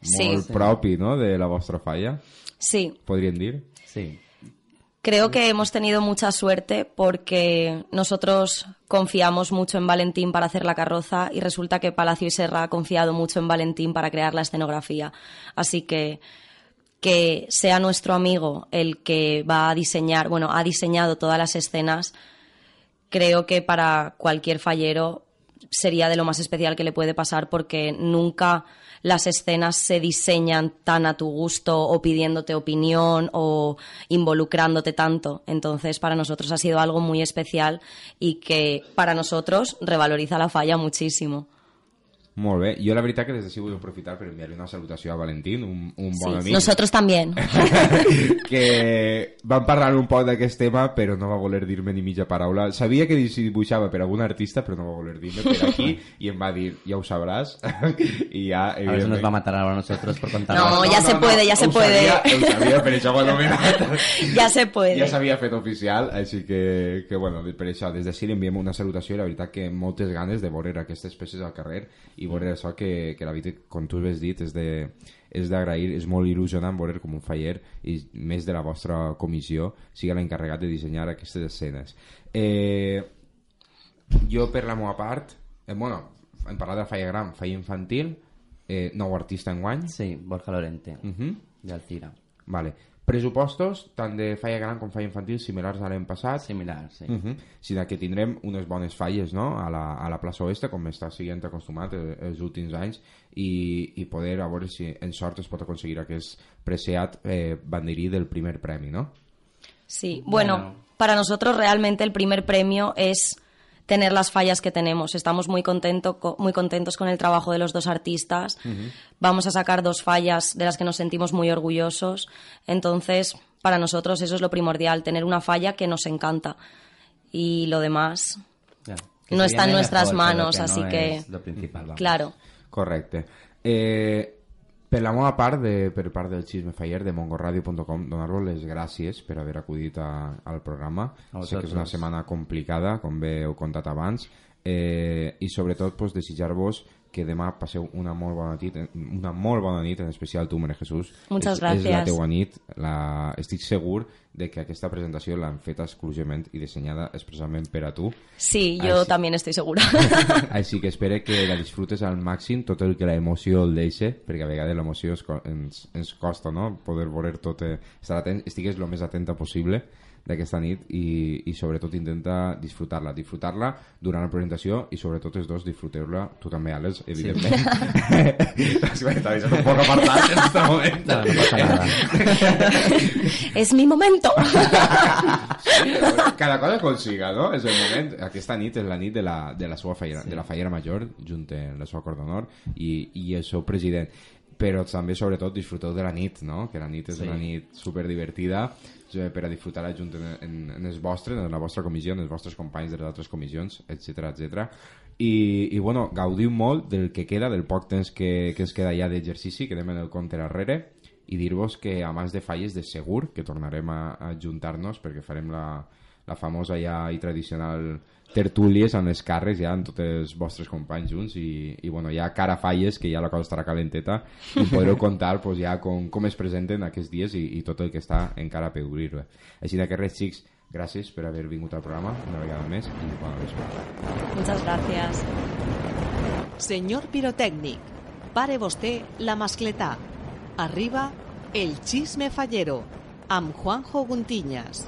[SPEAKER 4] Sí.
[SPEAKER 2] Molt propi, ¿no? De la vostra falla,
[SPEAKER 4] Sí.
[SPEAKER 2] podríem dir.
[SPEAKER 3] Sí.
[SPEAKER 4] Creo que hemos tenido mucha suerte porque nosotros confiamos mucho en Valentín para hacer la carroza y resulta que Palacio y Serra ha confiado mucho en Valentín para crear la escenografía. Así que que sea nuestro amigo el que va a diseñar, bueno, ha diseñado todas las escenas, creo que para cualquier fallero sería de lo más especial que le puede pasar porque nunca las escenas se diseñan tan a tu gusto o pidiéndote opinión o involucrándote tanto. Entonces, para nosotros ha sido algo muy especial y que para nosotros revaloriza la falla muchísimo.
[SPEAKER 2] Molt bé. Jo la veritat que des d'ací vull aprofitar per enviar-li una salutació a Valentín, un, un bon
[SPEAKER 4] Sí,
[SPEAKER 2] amic.
[SPEAKER 4] nosotros también.
[SPEAKER 2] que vam parlar un poc d'aquest tema però no va voler dir-me ni mitja paraula sabia que dibuixava per algun artista però no va voler dir-me per aquí i em va dir ja ho sabràs i ja
[SPEAKER 3] A ver si nos va a matar ahora a nosotros por contar.
[SPEAKER 4] No, ya se puede, ya se
[SPEAKER 2] ho
[SPEAKER 4] puede.
[SPEAKER 2] sabia, ho sabia, per això ho he anomenat
[SPEAKER 4] ya se puede.
[SPEAKER 2] ja s'havia fet oficial, així que, que bueno, per això, des d'ací li enviem una salutació i la veritat que moltes ganes de veure aquestes peces al carrer i veure això que, que la veritat, com tu has dit, és de és d'agrair, és molt il·lusionant veure com un faller i més de la vostra comissió siga l'encarregat de dissenyar aquestes escenes. Eh, jo, per la meva part, eh, bueno, hem parlat de la falla gran, falla infantil, eh, nou artista en guany,
[SPEAKER 3] Sí, Borja Lorente,
[SPEAKER 2] uh -huh.
[SPEAKER 3] de Alcira.
[SPEAKER 2] Vale. Pressupostos, tant de falla gran com falla infantil, similars a l'any passat.
[SPEAKER 3] Similar, sí.
[SPEAKER 2] Uh -huh. Sinó que tindrem unes bones falles no? a, la, a la plaça Oeste, com està siguent acostumat eh, els últims anys, i, i poder a veure si en sort es pot aconseguir aquest preciat eh, banderí del primer premi, no?
[SPEAKER 4] Sí, bueno,
[SPEAKER 3] Bueno.
[SPEAKER 4] para nosotros realmente el primer premio es tener las fallas que tenemos. Estamos muy, contento, co- muy contentos con el trabajo de los dos artistas. Vamos a sacar dos fallas de las que nos sentimos muy orgullosos. Entonces, para nosotros eso es lo primordial, tener una falla que nos encanta. Y lo demás. No está en nuestras
[SPEAKER 3] mejor,
[SPEAKER 4] manos,
[SPEAKER 3] que
[SPEAKER 4] así
[SPEAKER 3] no
[SPEAKER 4] que-
[SPEAKER 3] es lo principal, vamos.
[SPEAKER 4] claro.
[SPEAKER 2] Correcte. Eh, per la meva part, de, per part del Xisme Faller de mongoradio.com, donar-vos les gràcies per haver acudit a, al programa.
[SPEAKER 3] A
[SPEAKER 2] sé que és una setmana complicada, com bé heu contat abans, eh, i sobretot pues, desitjar-vos que demà passeu una molt bona nit, una molt bona nit, en especial tu, Maria Jesús.
[SPEAKER 4] Muchas
[SPEAKER 2] és, És la teua nit. La... Estic segur de que aquesta presentació l'han feta exclusivament i dissenyada expressament per a tu.
[SPEAKER 4] Sí, yo
[SPEAKER 2] sí.
[SPEAKER 4] también estoy segura.
[SPEAKER 2] Així que espere que la disfrutes al màxim tot el que la emoció el deixe, perquè a vegades l'emoció co- ens, ens costa no? poder voler tot, eh, estar atent, estigues el més atenta possible d'aquesta nit i, i sobretot intenta disfrutar-la disfrutar-la durant la presentació i sobretot els dos disfruteu-la, tu també Àlex evidentment Està deixant un poc apartat en aquest moment
[SPEAKER 3] No, no pasa nada.
[SPEAKER 4] es mi momento.
[SPEAKER 2] cada cosa consiga, no? És el moment, aquesta nit és la nit de la, de la seva fallera, de la fallera major, junt amb la seva cor d'honor i, i el seu president. Però també, sobretot, disfruteu de la nit, no? Que la nit és
[SPEAKER 3] Sí.
[SPEAKER 2] una nit super divertida eh, per a disfrutar-la junt en, en, en els vostres, en la vostra comissió, en els vostres companys de les altres comissions, etc etc. I, i bueno, gaudiu molt del que queda, del poc temps que, que ens queda ja d'exercici, que en el compte darrere, i dir-vos que a més de falles de segur que tornarem a, a juntar-nos perquè farem la, la famosa ja i tradicional tertúlies amb els càrrecs ja amb tots els vostres companys junts i, i bueno, ja cara falles que ja la cosa estarà calenteta i podreu contar pues, ja com, com es presenten aquests dies i, i tot el que està encara per obrir-la així que res xics, gràcies per haver vingut al programa una vegada més i bona vesprada
[SPEAKER 4] Muchas gracias.
[SPEAKER 1] Senyor pirotècnic, pare vostè la mascletà. Arriba el xisme fallero, amb Juanjo Guntiñas.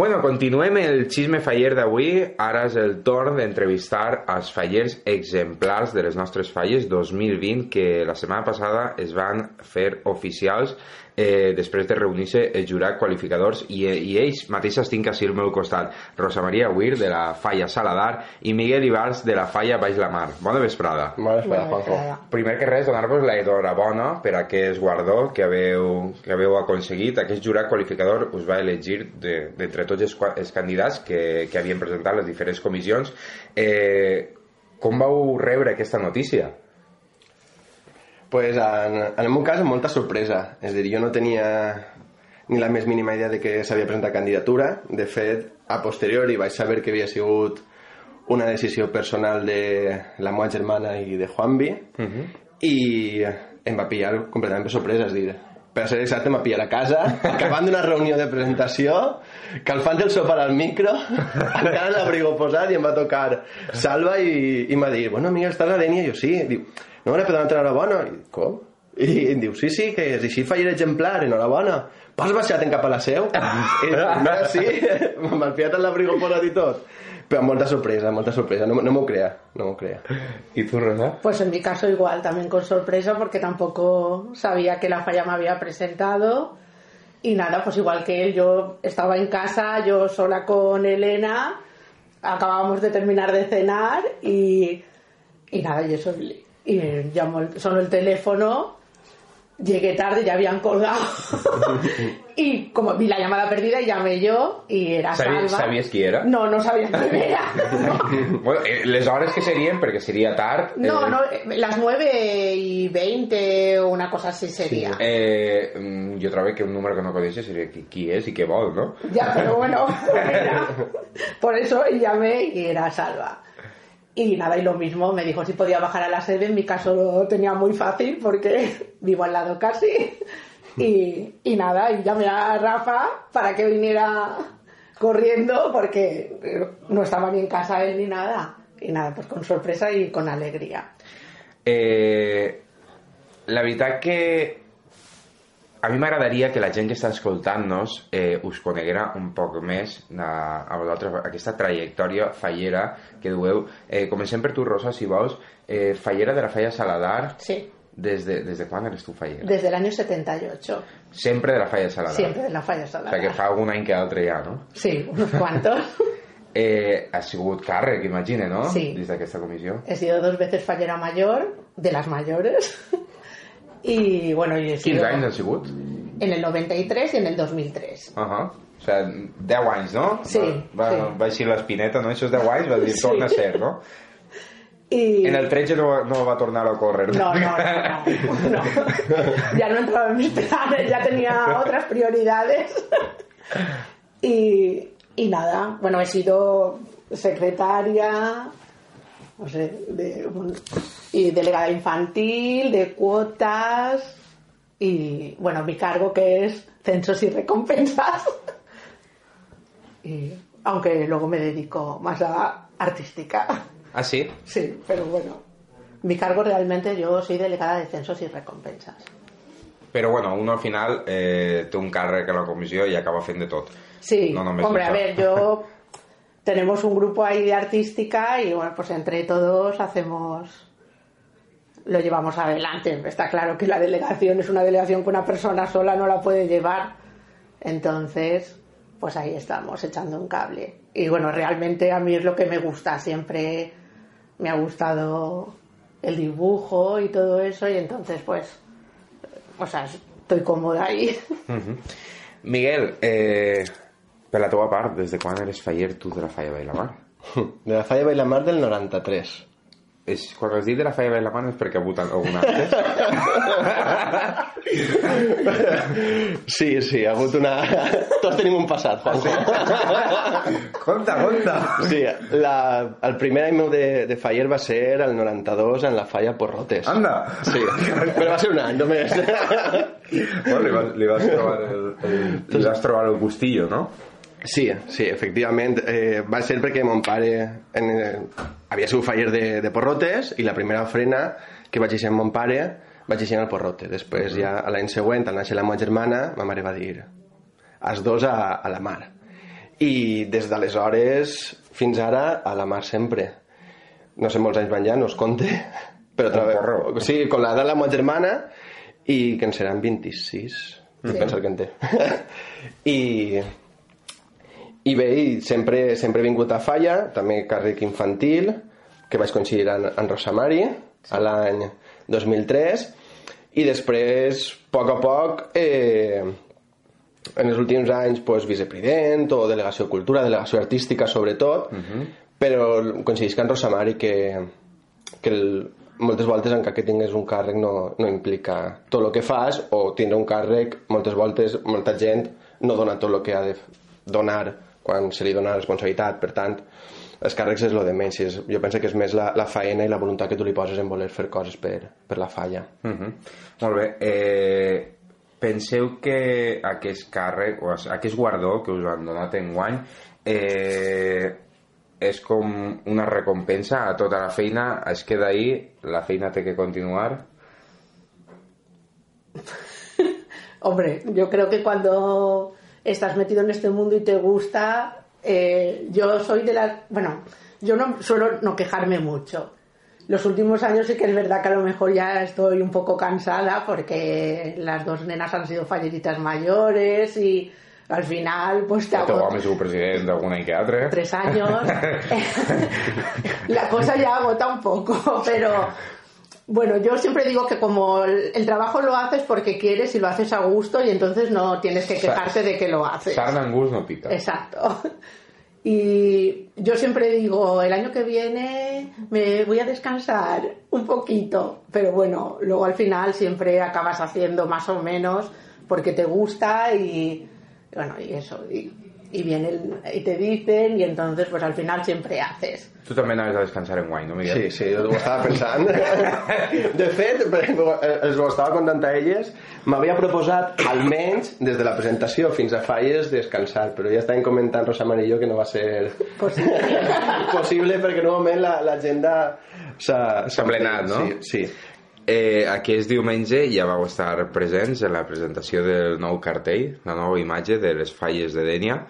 [SPEAKER 2] Bueno, continuem el xisme faller d'avui. Ara és el torn d'entrevistar els fallers exemplars de les nostres falles 2020 que la setmana passada es van fer oficials eh, després de reunir-se el jurat qualificadors i, i ells mateixos tinc així al meu costat Rosa Maria Weir de la Falla Saladar i Miguel Ibars de la Falla Baix la Mar. Bona vesprada.
[SPEAKER 6] Bona vesprada, Juanjo.
[SPEAKER 2] Primer que res, donar-vos la enhorabona per aquest guardó que haveu, que haveu aconseguit. Aquest jurat qualificador us va elegir d'entre de, tots els, els candidats que, que havien presentat les diferents comissions. Eh, com vau rebre aquesta notícia?
[SPEAKER 6] Pues en, en el meu cas, amb molta sorpresa. És a dir, jo no tenia ni la més mínima idea de que s'havia presentat candidatura. De fet, a posteriori vaig saber que havia sigut una decisió personal de la meva germana i de Juanvi uh -huh. i em va pillar completament per sorpresa, és dir, per ser exacte, em va pillar a casa, acabant d'una reunió de presentació, calfant el sopar al micro, encara en l'abrigo posat, i em va tocar Salva i, i em va dir, bueno, Miguel, estàs a Dènia? I jo, sí. Diu, no, no, però enhorabona. I, com? I em diu, sí, sí, que és així faller exemplar, enhorabona. Vols baixar-te'n cap a la seu? I mira, sí, m'han fiat en l'abrigo posat i tot. Però amb molta sorpresa, molta sorpresa, no, no m'ho crea, no m'ho crea.
[SPEAKER 2] I tu, Rosa?
[SPEAKER 7] Pues en mi caso igual, también con sorpresa porque tampoco sabía que la falla me había presentado y nada, pues igual que él, yo estaba en casa, yo sola con Elena, acabábamos de terminar de cenar y, y nada, y eso, y llamó, el- sonó el teléfono, llegué tarde, ya habían colgado y como vi la llamada perdida llamé yo y era Salva.
[SPEAKER 2] sabies qui era?
[SPEAKER 7] No, no sabía quién era.
[SPEAKER 2] Bueno, eh, les que serien, perquè seria tard...
[SPEAKER 7] No,
[SPEAKER 2] eh,
[SPEAKER 7] no, eh, las 9 y 20 o una cosa así sería.
[SPEAKER 2] Eh, mm, jo trobo que un número que no coneixes seria qui, qui és i què vol, no?
[SPEAKER 7] Ya, pero bueno, era- por eso llamé y era Salva. Y nada, y lo mismo, me dijo si podía bajar a la sede, en mi caso lo tenía muy fácil porque vivo al lado casi. Y, y nada, y llamé a Rafa para que viniera corriendo porque no estaba ni en casa él ni nada. Y nada, pues con sorpresa y con alegría.
[SPEAKER 2] Eh, la veritat que a mi m'agradaria que la gent que està escoltant-nos eh, us coneguera un poc més a, a vosaltres, aquesta trajectòria fallera que dueu. Eh, comencem per tu, Rosa, si vols. Eh, fallera de la Falla Saladar.
[SPEAKER 7] Sí,
[SPEAKER 2] Desde, ¿Desde cuándo eres tu fallera?
[SPEAKER 7] desde el año 78.
[SPEAKER 2] Sempre de la Falla Saladar.
[SPEAKER 7] Siempre de la falla
[SPEAKER 2] O
[SPEAKER 7] salada.
[SPEAKER 2] sigui que fa algun any que altre ja, no?
[SPEAKER 7] Sí, unos cuantos.
[SPEAKER 2] Eh, ha sigut càrrec, imagine, no?
[SPEAKER 7] Sí.
[SPEAKER 2] Des d'aquesta comissió.
[SPEAKER 7] He sido dos veces fallera mayor, de las mayores. Y bueno, y he
[SPEAKER 2] Quins anys han sigut?
[SPEAKER 7] en el 93 y en el 2003.
[SPEAKER 2] Uh -huh. O sigui, 10 anys, no?
[SPEAKER 7] Sí,
[SPEAKER 2] Va,
[SPEAKER 7] sí.
[SPEAKER 2] va així l'espineta, no? Això és 10 anys, va dir,
[SPEAKER 7] Sí.
[SPEAKER 2] torna a ser, no?
[SPEAKER 7] Y...
[SPEAKER 2] En el 13 no, no va tornar a córrer.
[SPEAKER 7] No, no, no, no, no. Ya no entraba en mis planes, ya tenía otras prioridades. Y, y nada, bueno, he sido secretaria, no sé, de, y delegada infantil, de cuotas, y bueno, mi cargo que es censos y recompensas. Y, aunque luego me dedico más a artística.
[SPEAKER 2] Ah, sí?
[SPEAKER 7] Sí, pero bueno. Mi cargo realmente yo soy delegada de censos y recompensas.
[SPEAKER 2] Però bueno, uno al final eh, té un càrrec a la comissió i acaba fent de tot.
[SPEAKER 7] Sí,
[SPEAKER 2] No
[SPEAKER 7] hombre, a ver, yo tenemos un grupo ahí de artística y bueno, pues entre todos hacemos lo llevamos adelante. Está claro que la delegación es una delegación que una persona sola no la puede llevar. Entonces, pues ahí estamos echando un cable. Y bueno, realmente a mí es lo que me gusta, siempre me ha gustado el dibujo y todo eso y entonces pues o sea, estoy cómoda ahí.
[SPEAKER 2] Miguel, eh, per la teua part, des de quan eres faller tu de la Falla Bailamar?
[SPEAKER 6] De la Falla Bailamar del 93.
[SPEAKER 2] És, quan has dit de la Falla Bailamar és perquè ha hagut algun acte?
[SPEAKER 6] Sí, sí, ha hagut una... Tots tenim un passat, Juanjo.
[SPEAKER 2] conta, conta!
[SPEAKER 6] Sí, la, el primer any meu de, de faller va ser el 92 en la falla Porrotes.
[SPEAKER 2] Anda!
[SPEAKER 6] Sí, però va ser un any només.
[SPEAKER 2] Bueno, li, vas, li, vas trobar el, el, li vas trobar el gustillo, no?
[SPEAKER 6] Sí, sí, efectivament. Eh, va ser perquè mon pare en, eh, havia sigut faller de, de Porrotes i la primera ofrena que vaig deixar amb mon pare vaig deixar al Porrote. Després, ja a l'any següent, al néixer la meva germana, ma mare va dir els dos a, a la mar. I des d'aleshores fins ara a la mar sempre. No sé molts anys van ja, no es compte, però trobo... Sí, con la de la meva germana i que en seran 26, sí. penso que en té. I, i bé, i sempre, sempre he vingut a Falla, també càrrec infantil, que vaig coincidir en, en Rosa Mari, a l'any 2003, i després, a poc a poc, eh, en els últims anys, pues, vicepresident o delegació de cultura, delegació artística sobretot, però coincideix que en Rosa Mari que, que el, moltes voltes encara que tingues un càrrec no, no implica tot el que fas o tindre un càrrec moltes voltes molta gent no dona tot el que ha de donar quan se li dona responsabilitat per tant els càrrecs és lo de menys és, jo penso que és més la, la faena i la voluntat que tu li poses en voler fer coses per, per la falla
[SPEAKER 2] Uh -huh. Molt bé. Eh, penseu que aquest càrrec, o aquest guardó que us han donat en guany, eh, és com una recompensa a tota la feina, es queda ahí, la feina té que continuar.
[SPEAKER 7] Hombre, yo creo que cuando estás metido en este mundo y te gusta, eh, yo soy de las... Bueno, yo no suelo no quejarme mucho. Los últimos años sí que es verdad que a lo mejor ya estoy un poco cansada porque las dos nenas han sido falleritas mayores y al final pues te hago
[SPEAKER 2] home ha sigut president d'algun any que
[SPEAKER 7] tres años. la cosa ya agota un poco, pero bueno, yo siempre digo que como el, el trabajo lo haces porque quieres y lo haces a gusto y entonces no tienes que quejarte de que lo haces.
[SPEAKER 2] Sarna en gust no pica.
[SPEAKER 7] Exacto. Y yo siempre digo, el año que viene me voy a descansar un poquito, pero bueno, luego al final siempre acabas haciendo más o menos porque te gusta y bueno, y eso. Y, y vienen y te dicen y entonces pues al final siempre haces.
[SPEAKER 2] Tu també anaves a descansar en guany, no, Miguel?
[SPEAKER 6] Sí, sí, ho estava pensant. De fet, els ho estava contant a elles, m'havia proposat almenys des de la presentació fins a falles descansar, però ja estaven comentant Rosa Marillo que no va ser
[SPEAKER 7] Possible.
[SPEAKER 6] possible perquè normalment l'agenda s'ha
[SPEAKER 2] S'ha plenat, no?
[SPEAKER 6] Sí, sí.
[SPEAKER 2] Eh, aquest diumenge ja vau estar presents en la presentació del nou cartell, la nova imatge de les falles de Dènia,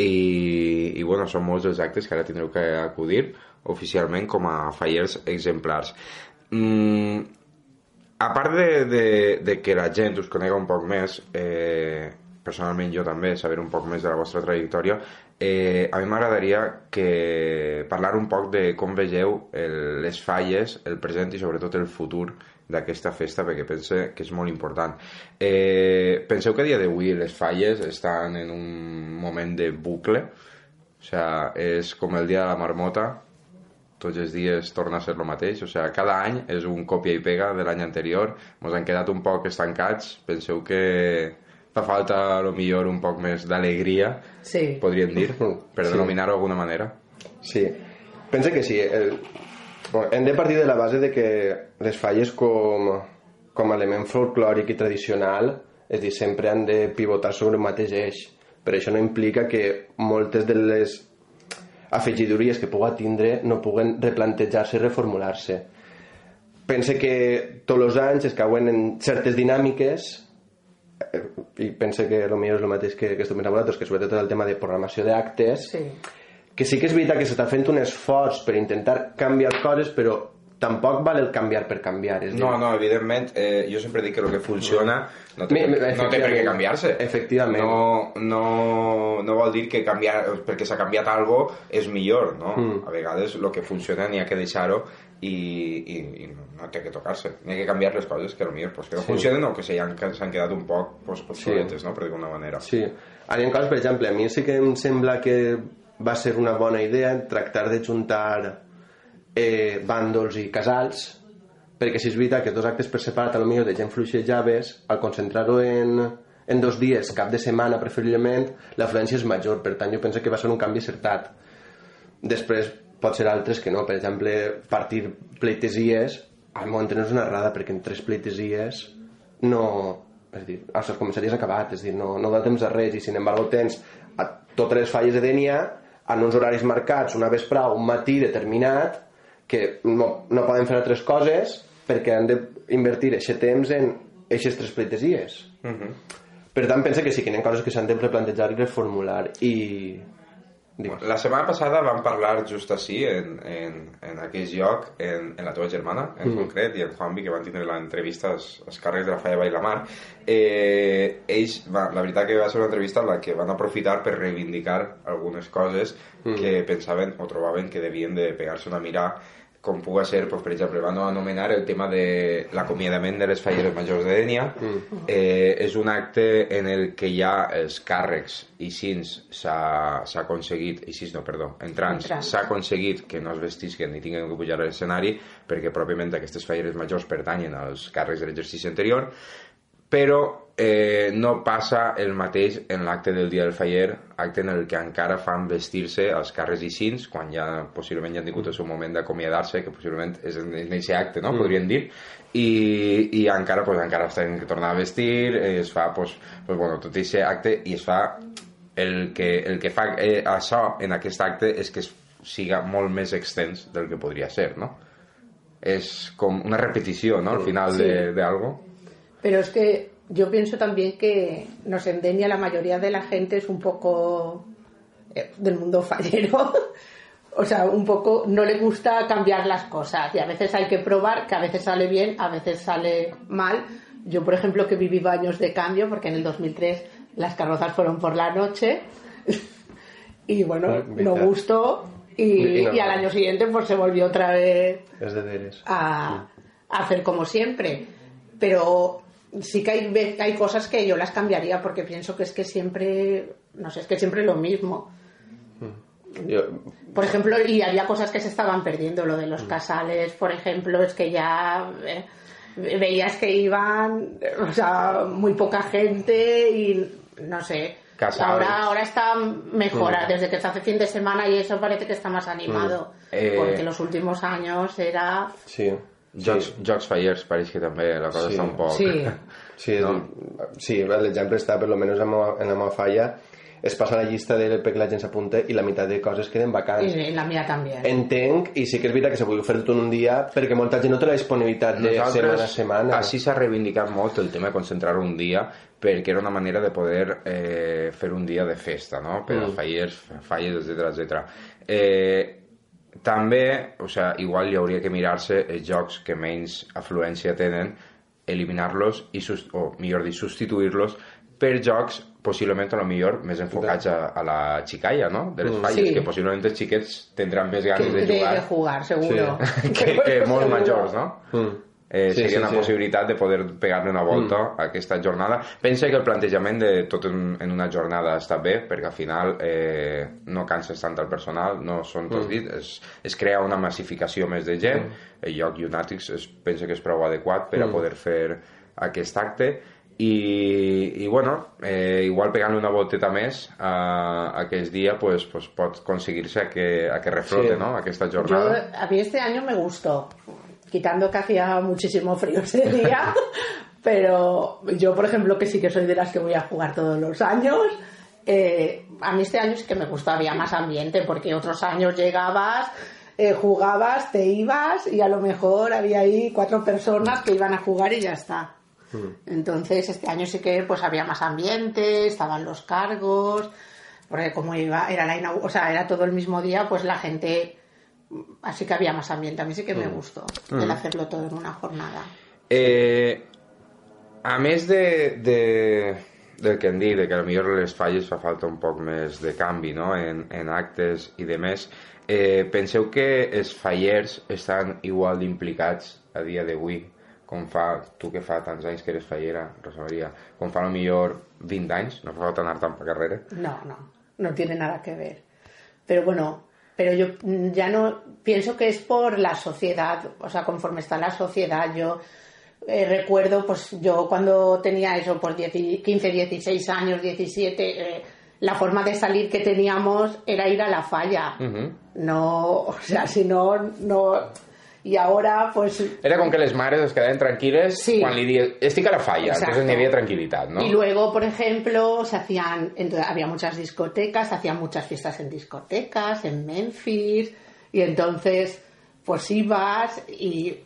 [SPEAKER 2] i, i bueno, són molts els actes que ara tindreu que acudir oficialment com a fallers exemplars. Mm, a part de, de, de que la gent us conega un poc més, eh, personalment jo també, saber un poc més de la vostra trajectòria, eh, a mi m'agradaria que parlar un poc de com vegeu el, les falles, el present i sobretot el futur d'aquesta festa perquè pense que és molt important. Eh, penseu que a dia d'avui les falles estan en un moment de bucle? O sea, és com el dia de la marmota, tots els dies torna a ser el mateix, o sea, cada any és un còpia i pega de l'any anterior, ens han quedat un poc estancats, penseu que fa falta a lo millor un poc més d'alegria,
[SPEAKER 7] Sí.
[SPEAKER 2] podríem dir, per
[SPEAKER 6] Sí.
[SPEAKER 2] denominar-ho d'alguna manera.
[SPEAKER 6] Sí, pensa que sí. El... Bueno, hem de partir de la base de que les falles com, com a element folclòric i tradicional, és dir, sempre han de pivotar sobre el mateix eix. Però això no implica que moltes de les afegidories que puga tindre no puguen replantejar-se i reformular-se. Pense que tots els anys es cauen en certes dinàmiques eh, i pense que el millor és el mateix que, que estem pensant vosaltres, que sobretot el tema de programació d'actes,
[SPEAKER 7] Sí.
[SPEAKER 6] Que sí que és veritat que s'està fent un esforç per intentar canviar coses, però tampoc val el canviar per canviar. És a dir,
[SPEAKER 2] No, no, evidentment, eh, jo sempre dic que el que funciona no té,
[SPEAKER 6] Mi-
[SPEAKER 2] no té per què canviar-se.
[SPEAKER 6] Efectivament.
[SPEAKER 2] No, no, no vol dir que canviar, perquè s'ha canviat algo és millor, no?
[SPEAKER 6] Mm.
[SPEAKER 2] A vegades el que funciona n'hi ha que deixar-ho i, i, i no té que tocar-se. N'hi ha que canviar les coses que potser pues, que no
[SPEAKER 6] Sí.
[SPEAKER 2] funcionen o que s'han quedat un poc pues, obsoletes, no? Per dir-ho manera.
[SPEAKER 6] Sí. Ara, en coses, per exemple, a mi sí que em sembla que va ser una bona idea tractar de juntar eh, bàndols i casals, perquè si és veritat que dos actes per separat, potser de gent fluixejaves, al concentrar-ho en, en dos dies, cap de setmana preferiblement, l'afluència és major, per tant jo penso que va ser un canvi acertat. Després pot ser altres que no, per exemple, partir pleitesies, al meu entendre és una errada, perquè en tres pleitesies no... És a dir, els començaries acabat, és a dir, no, no da temps a res, i sin embargo tens a totes les falles de Dènia en uns horaris marcats, una vesprà o un matí determinat, que no, no poden fer altres coses perquè han d'invertir aquest temps en aquestes tres pleitesies. Per tant, pensa que sí que hi ha coses que s'han de replantejar i reformular i... Digues.
[SPEAKER 2] La setmana passada vam parlar just així, en, en, en aquell lloc, en, en la teva germana, en
[SPEAKER 6] Mm.
[SPEAKER 2] concret, i en Juanvi, que van tindre l'entrevista als, als càrrecs de la Falla Vall la Mar. Eh, ells, va, la veritat que va ser una entrevista en la que van aprofitar per reivindicar algunes coses
[SPEAKER 6] Mm.
[SPEAKER 2] que pensaven o trobaven que devien de pegar-se una mirada com puga ser, pues, per exemple, van anomenar el tema de l'acomiadament de les falleres majors de Dènia. Eh, és un acte en el que ja els càrrecs i cins s'ha s'ha aconseguit, i cins no, perdó, entrants,
[SPEAKER 7] Entrants.
[SPEAKER 2] s'ha aconseguit que no es vestisquen ni tinguin que pujar a l'escenari perquè pròpiament aquestes falleres majors pertanyen als càrrecs de l'exercici anterior però eh, no passa el mateix en l'acte del dia del faller, acte en el que encara fan vestir-se els carres i cins, quan ja possiblement ja han tingut el seu moment d'acomiadar-se, que possiblement és en aquest acte, no?
[SPEAKER 6] Mm.
[SPEAKER 2] podríem dir, i, i encara, pues, encara tenen que tornar a vestir, eh, es fa pues, pues, bueno, tot aquest acte i es fa el que, el que fa eh, això en aquest acte és que es siga molt més extens del que podria ser, no? És com una repetició, ¿no? Al final
[SPEAKER 7] Sí.
[SPEAKER 2] de, de algo.
[SPEAKER 7] Pero es que yo pienso también que nos endenia la mayoría de la gente es un poco eh, del mundo fallero. o sea, un poco no le gusta cambiar las cosas y a veces hay que probar, que a veces sale bien, a veces sale mal. Yo, por ejemplo, que viví años de cambio, porque en el 2003 las carrozas fueron por la noche y bueno, no gustó y,
[SPEAKER 6] Y no-
[SPEAKER 7] y al año siguiente pues se volvió otra vez a hacer como siempre. Pero sí que hay, hay cosas que yo las cambiaría porque pienso que es que siempre, no sé, es que siempre lo mismo.
[SPEAKER 6] Jo,
[SPEAKER 7] Por ejemplo, y había cosas que se estaban perdiendo, lo de los casales, por ejemplo, es que ya eh, veías que iban, o sea, muy poca gente y no sé. Ahora, ahora está mejor, desde que se hace fin de semana y eso parece que está más animado.
[SPEAKER 2] Eh,
[SPEAKER 7] Porque los últimos años era...
[SPEAKER 6] Sí.
[SPEAKER 2] Jocs, Jocs Fires pareix que també la cosa
[SPEAKER 6] Sí.
[SPEAKER 2] està un poc...
[SPEAKER 7] Sí.
[SPEAKER 6] Sí, sí l'exemple està, per lo menos en la, en la meva falla, es passa la llista de què la gent s'apunta i la meitat de coses queden vacants.
[SPEAKER 7] Y la mía también.
[SPEAKER 6] Entenc, i sí que és veritat que se pugui fer tot en un dia, perquè molta gent no té la disponibilitat de setmana a setmana.
[SPEAKER 2] Així s'ha reivindicat molt el tema de concentrar un dia perquè era una manera de poder eh, fer un dia de festa, no? Per als fallers, falles, etc etc. Eh, també, o sea, igual hi hauria que mirar-se els jocs que menys afluència tenen, eliminar-los i, o millor dir, substituir-los per jocs possiblement a lo millor més enfocats a, a la xicalla, no? De les falles,
[SPEAKER 7] Sí.
[SPEAKER 2] que possiblement els xiquets tindran més ganes
[SPEAKER 7] de,
[SPEAKER 2] de
[SPEAKER 7] de
[SPEAKER 2] jugar
[SPEAKER 7] jugar, seguro.
[SPEAKER 2] que, que molts
[SPEAKER 7] Seguro.
[SPEAKER 2] majors, no?
[SPEAKER 6] Mm.
[SPEAKER 2] Eh,
[SPEAKER 6] Sí,
[SPEAKER 2] seria
[SPEAKER 6] sí,
[SPEAKER 2] una
[SPEAKER 6] sí.
[SPEAKER 2] possibilitat de poder pegar-li una volta a aquesta jornada. Pensa que el plantejament de tot en, en una jornada està bé, perquè al final eh, no canses tant el personal, no són tots dits, es, es crea una massificació més de gent, el lloc Unatics es pensa que és prou adequat per a poder fer aquest acte, i, i bueno, eh, igual pegant una volteta més a, a aquell dia pues, pues pot aconseguir-se a que, a que reflote
[SPEAKER 6] Sí.
[SPEAKER 2] no? aquesta
[SPEAKER 7] Yo,
[SPEAKER 2] jornada.
[SPEAKER 7] a mí este año me gustó, quitando que hacía muchísimo frío ese día, pero yo, por ejemplo, que sí que soy de las que voy a jugar todos los años, eh, a mí este año sí que me gustó, había más ambiente, porque otros años llegabas, eh, jugabas, te ibas y a lo mejor había ahí cuatro personas que iban a jugar y ya está. Entonces este año sí que pues había más ambiente, estaban los cargos, porque como iba, era la o sea, era todo el mismo día, pues la gente así que había más ambiente. A mí sí que me gustó el hacerlo todo en una jornada.
[SPEAKER 2] Eh, a més de, de, del que hem dit, de que potser les falles fa falta un poc més de canvi no? en, en actes i de més, eh, penseu que els fallers estan igual d'implicats a dia d'avui com fa, tu que fa tants anys que eres fallera, Rosa Maria, com fa millor 20 anys, no fa falta anar tant per carrera.
[SPEAKER 7] No, no, no tiene nada que ver. Pero bueno, pero yo ya no pienso que es por la sociedad, o sea, conforme está la sociedad, yo eh, recuerdo, pues yo cuando tenía eso, pues 10 15, 16 años, 17, eh, la forma de salir que teníamos era ir a la falla. No, o sea, si no, no. Y ahora, pues
[SPEAKER 2] Era com que les mares es quedaven tranquil·les
[SPEAKER 7] Sí.
[SPEAKER 2] quan li dies, estic a la falla,
[SPEAKER 7] Exacto.
[SPEAKER 2] entonces n'hi havia tranquil·litat, no?
[SPEAKER 7] Y luego, por ejemplo, se hacían, entonces, había muchas discotecas, se hacían muchas fiestas en discotecas, en Memphis, y entonces, pues ibas y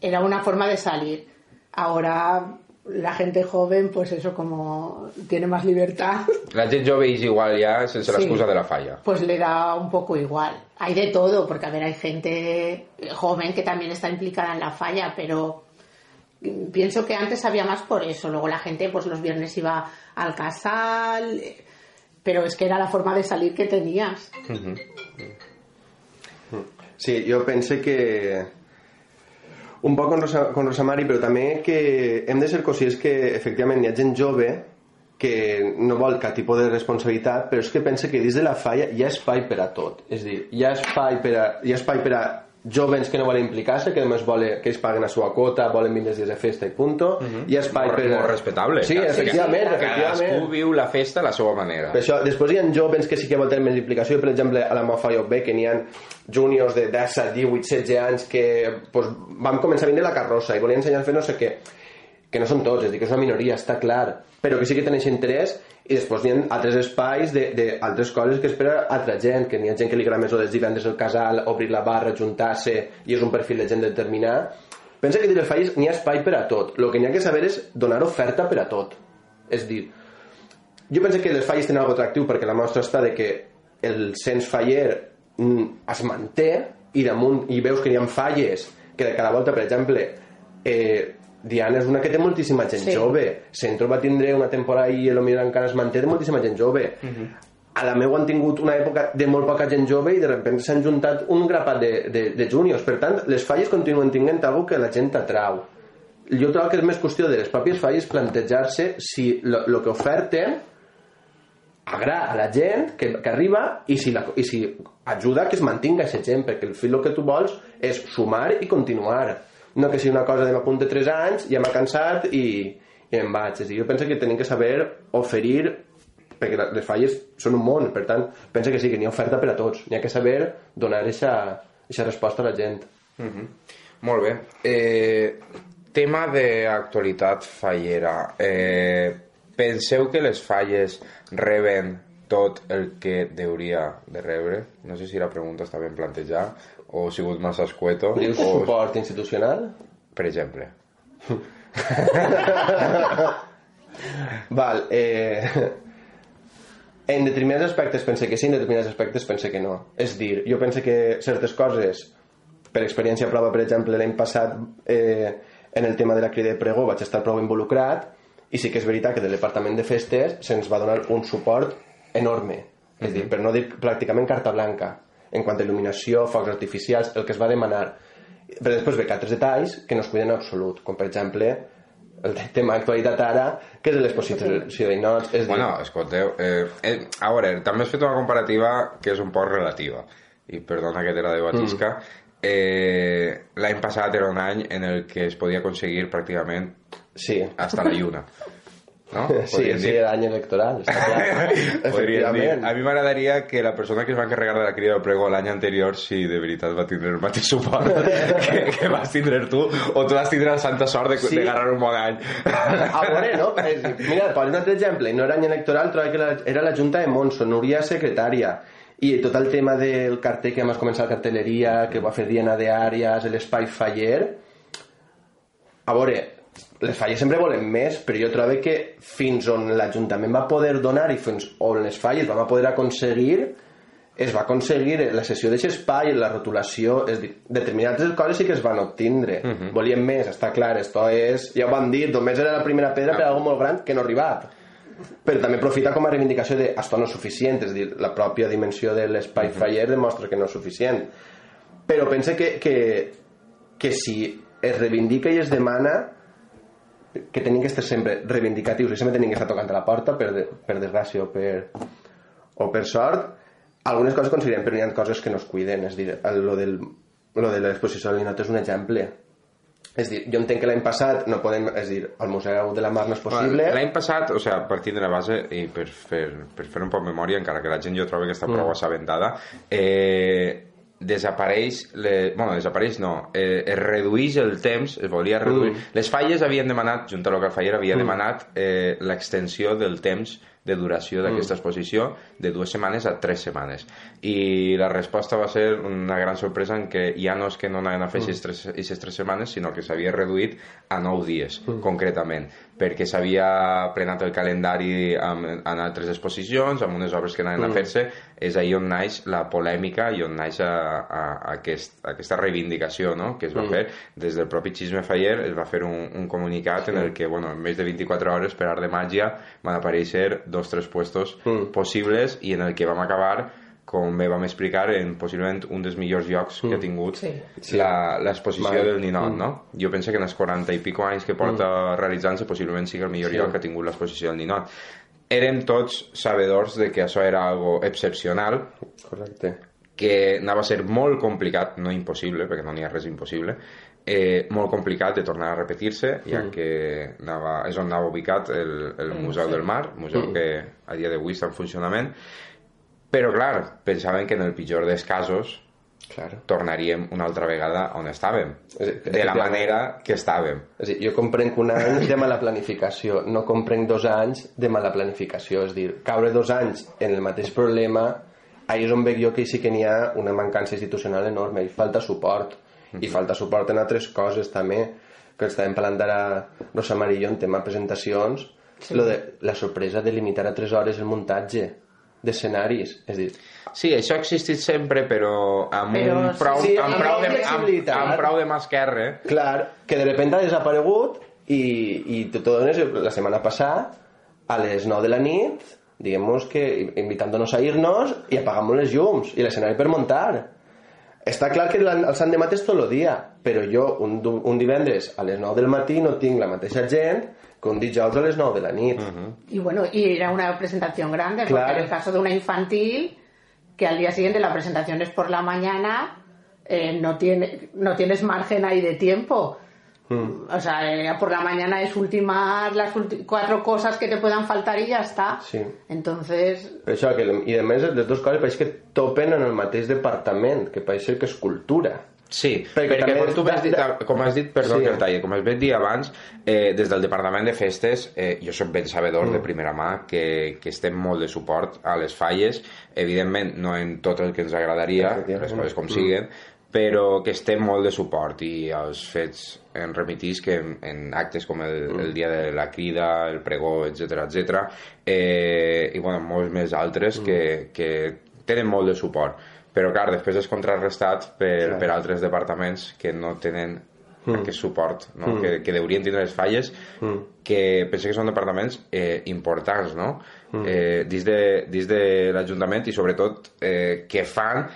[SPEAKER 7] era una forma de salir. Ahora la gente joven, pues eso como tiene más libertad,
[SPEAKER 2] La gent jove és igual ja sense
[SPEAKER 7] Sí.
[SPEAKER 2] l'excusa de la falla.
[SPEAKER 7] pues le da un poco igual. Hay de todo, porque a ver, hay gente joven que también está implicada en la falla, pero pienso que antes había más por eso. Luego la gente, pues los viernes iba al casal, pero es que era la forma de salir que tenías.
[SPEAKER 6] Sí, jo pense que un poc con, Rosa, con Rosamari, però també que hem de ser conscients que efectivament hi ha gent jove que no vol cap tipus de responsabilitat, però és que pensa que dins de la falla hi ha espai per a tot. És a dir, hi ha espai per a, hi ha espai per a jovens que no volen implicar-se, que només volen que ells paguen la seva quota, volen vindre dies de festa i punto. Hi ha espai
[SPEAKER 2] Molt,
[SPEAKER 6] per
[SPEAKER 2] molt respectable.
[SPEAKER 6] Sí, efectivament, efectivament.
[SPEAKER 2] Cadascú viu la festa a la seva manera.
[SPEAKER 6] Per això, després hi ha jovens que sí que volen més implicació, per exemple, a la meva falla bé, que n'hi ha juniors de 17, 18, 16 anys que pues, vam començar a vindre la carrossa i volien ensenyar a fer no sé què, que no són tots, és dir, que és una minoria, està clar, però que sí que tenen interès i després hi ha altres espais d'altres coses que espera altra gent, que n'hi ha gent que li agrada més o dels divendres al casal, obrir la barra, juntar-se i és un perfil de gent determinat. Pensa que dins els falles n'hi ha espai per a tot. El que n'hi ha que saber és donar oferta per a tot. És dir, jo penso que les falles tenen algo atractiu perquè la mostra està de que el cens faller mm, es manté i damunt i veus que hi ha falles que de cada volta, per exemple eh, Diana és una que té moltíssima gent
[SPEAKER 7] Sí.
[SPEAKER 6] jove. Centro va tindre una temporada i potser encara es manté de moltíssima gent jove. A la meu han tingut una època de molt poca gent jove i de repente s'han juntat un grapat de, de, de juniors per tant les falles continuen tinguent algo que la gent atrau. Jo trobo que és més qüestió de les pròpies falles plantejar-se si el que oferten agrada a la gent que, que arriba i si, la, i si ajuda que es mantinga aquesta gent perquè el fil el que tu vols és sumar i continuar no que sigui una cosa de m'apunte 3 anys ja m'ha cansat i, i em vaig és dir, jo penso que tenim que saber oferir perquè les falles són un món, per tant, pensa que sí, que n'hi ha oferta per a tots. N'hi ha que saber donar aquesta resposta a la gent.
[SPEAKER 2] Molt bé. Eh, tema d'actualitat fallera. Eh, penseu que les falles reben tot el que deuria de rebre? No sé si la pregunta està ben plantejada o ha sigut massa escueto.
[SPEAKER 6] Dius
[SPEAKER 2] o,
[SPEAKER 6] suport institucional?
[SPEAKER 2] per exemple.
[SPEAKER 6] Val, eh... En determinats aspectes pense que sí, en determinats aspectes pense que no. És dir, jo pense que certes coses, per experiència prova, per exemple, l'any passat eh, en el tema de la crida de pregó vaig estar prou involucrat i sí que és veritat que del departament de festes se'ns va donar un suport enorme. És dir, per no dir pràcticament carta blanca en quant a il·luminació, focs artificials, el que es va demanar. Però després ve que altres detalls que no es cuiden en absolut, com per exemple el tema d'actualitat ara, que és l'exposició d'inots. És
[SPEAKER 2] Bueno, escolteu, eh, eh, a veure, també has fet una comparativa que és un poc relativa, i perdona que te la debatisca. Eh, L'any passat era un any en el que es podia aconseguir pràcticament
[SPEAKER 6] Sí,
[SPEAKER 2] hasta la lluna. No?
[SPEAKER 6] sí, sí, era any electoral, està clar.
[SPEAKER 2] Dir. A mi m'agradaria que la persona que es va encarregar de la crida del prego l'any anterior, si de veritat va tindre el mateix suport que, que vas tindre tu, o tu vas tindre la santa sort de,
[SPEAKER 6] Sí.
[SPEAKER 2] de agarrar un bon any.
[SPEAKER 6] A veure, no? Dir, Mira, per un altre exemple, no era any electoral, trobo que era la Junta de Monso, Núria secretària, i tot el tema del cartell que hem començat cartelleria, que va fer Diana de Àrias, l'espai faller... A veure, les falles sempre volen més, però jo trobo que fins on l'Ajuntament va poder donar i fins on les falles vam poder aconseguir es va aconseguir la sessió d'aquest espai, la rotulació, és dir, determinades coses sí que es van obtindre. Volíem més, està clar, esto és... Ja ho van dir, només era la primera pedra per a algo molt gran que no ha arribat. Però també aprofita com a reivindicació de esto no és suficient, és dir, la pròpia dimensió de l'espai faller demostra que no és suficient. Però pense que, que, que si es reivindica i es demana que tenim que estar sempre reivindicatius i sempre tenim que estar tocant a la porta per, de, per desgràcia o per, o per sort algunes coses considerem però hi ha coses que no es cuiden. És dir, el, lo, del, lo de l'exposició del ninot és un exemple. És dir, jo entenc que l'any passat no podem, és dir, al Museu de la Mar no és possible.
[SPEAKER 2] L'any passat, o sigui, partint de la base i per fer, per fer un poc memòria, encara que la gent jo trobo que està prou
[SPEAKER 6] Mm.
[SPEAKER 2] assabentada, eh, desapareix, le, bueno, desapareix no, eh, es redueix el temps, es volia reduir...
[SPEAKER 6] Mm.
[SPEAKER 2] Les falles havien demanat, Junta Local Faller havia demanat eh, l'extensió del temps de duració d'aquesta exposició de dues setmanes a tres setmanes. I la resposta va ser una gran sorpresa en què ja no és que no anaven a fer aquestes tres, aquestes tres setmanes sinó que s'havia reduït a nou dies concretament perquè s'havia plenat el calendari amb, en altres exposicions amb unes obres que anaven a fer-se és ahí on naix la polèmica i on naix a, a, a aquest, aquesta reivindicació no? que es va fer. Des del propi Xisme Faller es va fer un, un comunicat en el que bueno, en més de 24 hores per art de màgia van aparèixer dos tres puestos possibles i en el que vam acabar com bé vam explicar, en possiblement un dels millors llocs que ha tingut
[SPEAKER 7] Sí.
[SPEAKER 2] la- l'exposició
[SPEAKER 6] Vale.
[SPEAKER 2] del Ninot, no? Jo penso que en els 40 i pico anys que porta realitzant-se possiblement sigui el millor
[SPEAKER 6] Sí.
[SPEAKER 2] lloc que ha tingut l'exposició del Ninot. Érem tots sabedors de que això era algo excepcional,
[SPEAKER 6] correcte
[SPEAKER 2] que anava a ser molt complicat, no impossible, perquè no n'hi ha res impossible, eh, molt complicat de tornar a repetir-se, ja que anava, és on anava ubicat el, el Museu del Mar, museu que a dia d'avui està en funcionament, però clar, pensaven que en el pitjor dels casos
[SPEAKER 6] claro.
[SPEAKER 2] tornaríem una altra vegada on estàvem, de la manera que estàvem.
[SPEAKER 6] És dir, jo comprenc un any de mala planificació, no comprenc dos anys de mala planificació. És dir, caure dos anys en el mateix problema, ahir és on veig jo que sí que n'hi ha una mancança institucional enorme, i falta suport. I falta suport en altres coses també, que estàvem parlant ara Rosa Marillo en tema presentacions, sí. lo de la sorpresa de limitar a 3 hores el muntatge d'escenaris. És dir,
[SPEAKER 2] Sí, això ha existit sempre, però amb
[SPEAKER 7] Però
[SPEAKER 2] un prou,
[SPEAKER 6] sí,
[SPEAKER 2] amb,
[SPEAKER 6] amb
[SPEAKER 2] prou de, amb, amb prou de mà esquerra.
[SPEAKER 6] Clar, que de repente ha desaparegut i, i te dones la setmana passada a les 9 de la nit diguem que invitándonos a irnos i apagamos les llums i l'escenari per muntar està clar que el Sant de Mat és tot el dia però jo un, un divendres a les 9 del matí no tinc la mateixa gent un dijous a les 9 de la nit
[SPEAKER 7] Y bueno, y era una presentación grande, porque
[SPEAKER 6] Claro.
[SPEAKER 7] en el caso de una infantil, que al día siguiente la presentación es por la mañana, eh, no, tiene, no tienes margen ahí de tiempo. O sea, eh, por la mañana es ultimar las ulti- cuatro cosas que te puedan faltar y ya está.
[SPEAKER 6] Sí.
[SPEAKER 7] Entonces,
[SPEAKER 6] Per això, que, i a més, les dues coses pareix que topen en el mateix departament, que pareix que és cultura.
[SPEAKER 2] Sí,
[SPEAKER 6] Perquè
[SPEAKER 2] perquè,
[SPEAKER 6] també
[SPEAKER 2] com tu has dit, com has dit, perdó
[SPEAKER 6] Sí.
[SPEAKER 2] que el talle, com has dit abans, eh, des del Departament de Festes, eh, jo sóc ben sabedor
[SPEAKER 6] Mm.
[SPEAKER 2] de primera mà que, que estem molt de suport a les falles, evidentment no en tot el que ens agradaria, les coses com
[SPEAKER 6] Mm.
[SPEAKER 2] siguen, però que estem molt de suport i els fets en remitís que en, en actes com el,
[SPEAKER 6] Mm.
[SPEAKER 2] el dia de la crida, el pregó, etc etc. Eh, i bueno, molts més altres
[SPEAKER 6] Mm.
[SPEAKER 2] que, que tenen molt de suport però clar, després és contrarrestat per,
[SPEAKER 6] Clar.
[SPEAKER 2] per altres departaments que no tenen
[SPEAKER 6] Mm.
[SPEAKER 2] aquest suport no?
[SPEAKER 6] Mm.
[SPEAKER 2] que, que deurien tindre les falles
[SPEAKER 6] Mm.
[SPEAKER 2] que penso que són departaments eh, importants no?
[SPEAKER 6] Mm.
[SPEAKER 2] eh, dins de, dins de l'Ajuntament i sobretot eh, que fan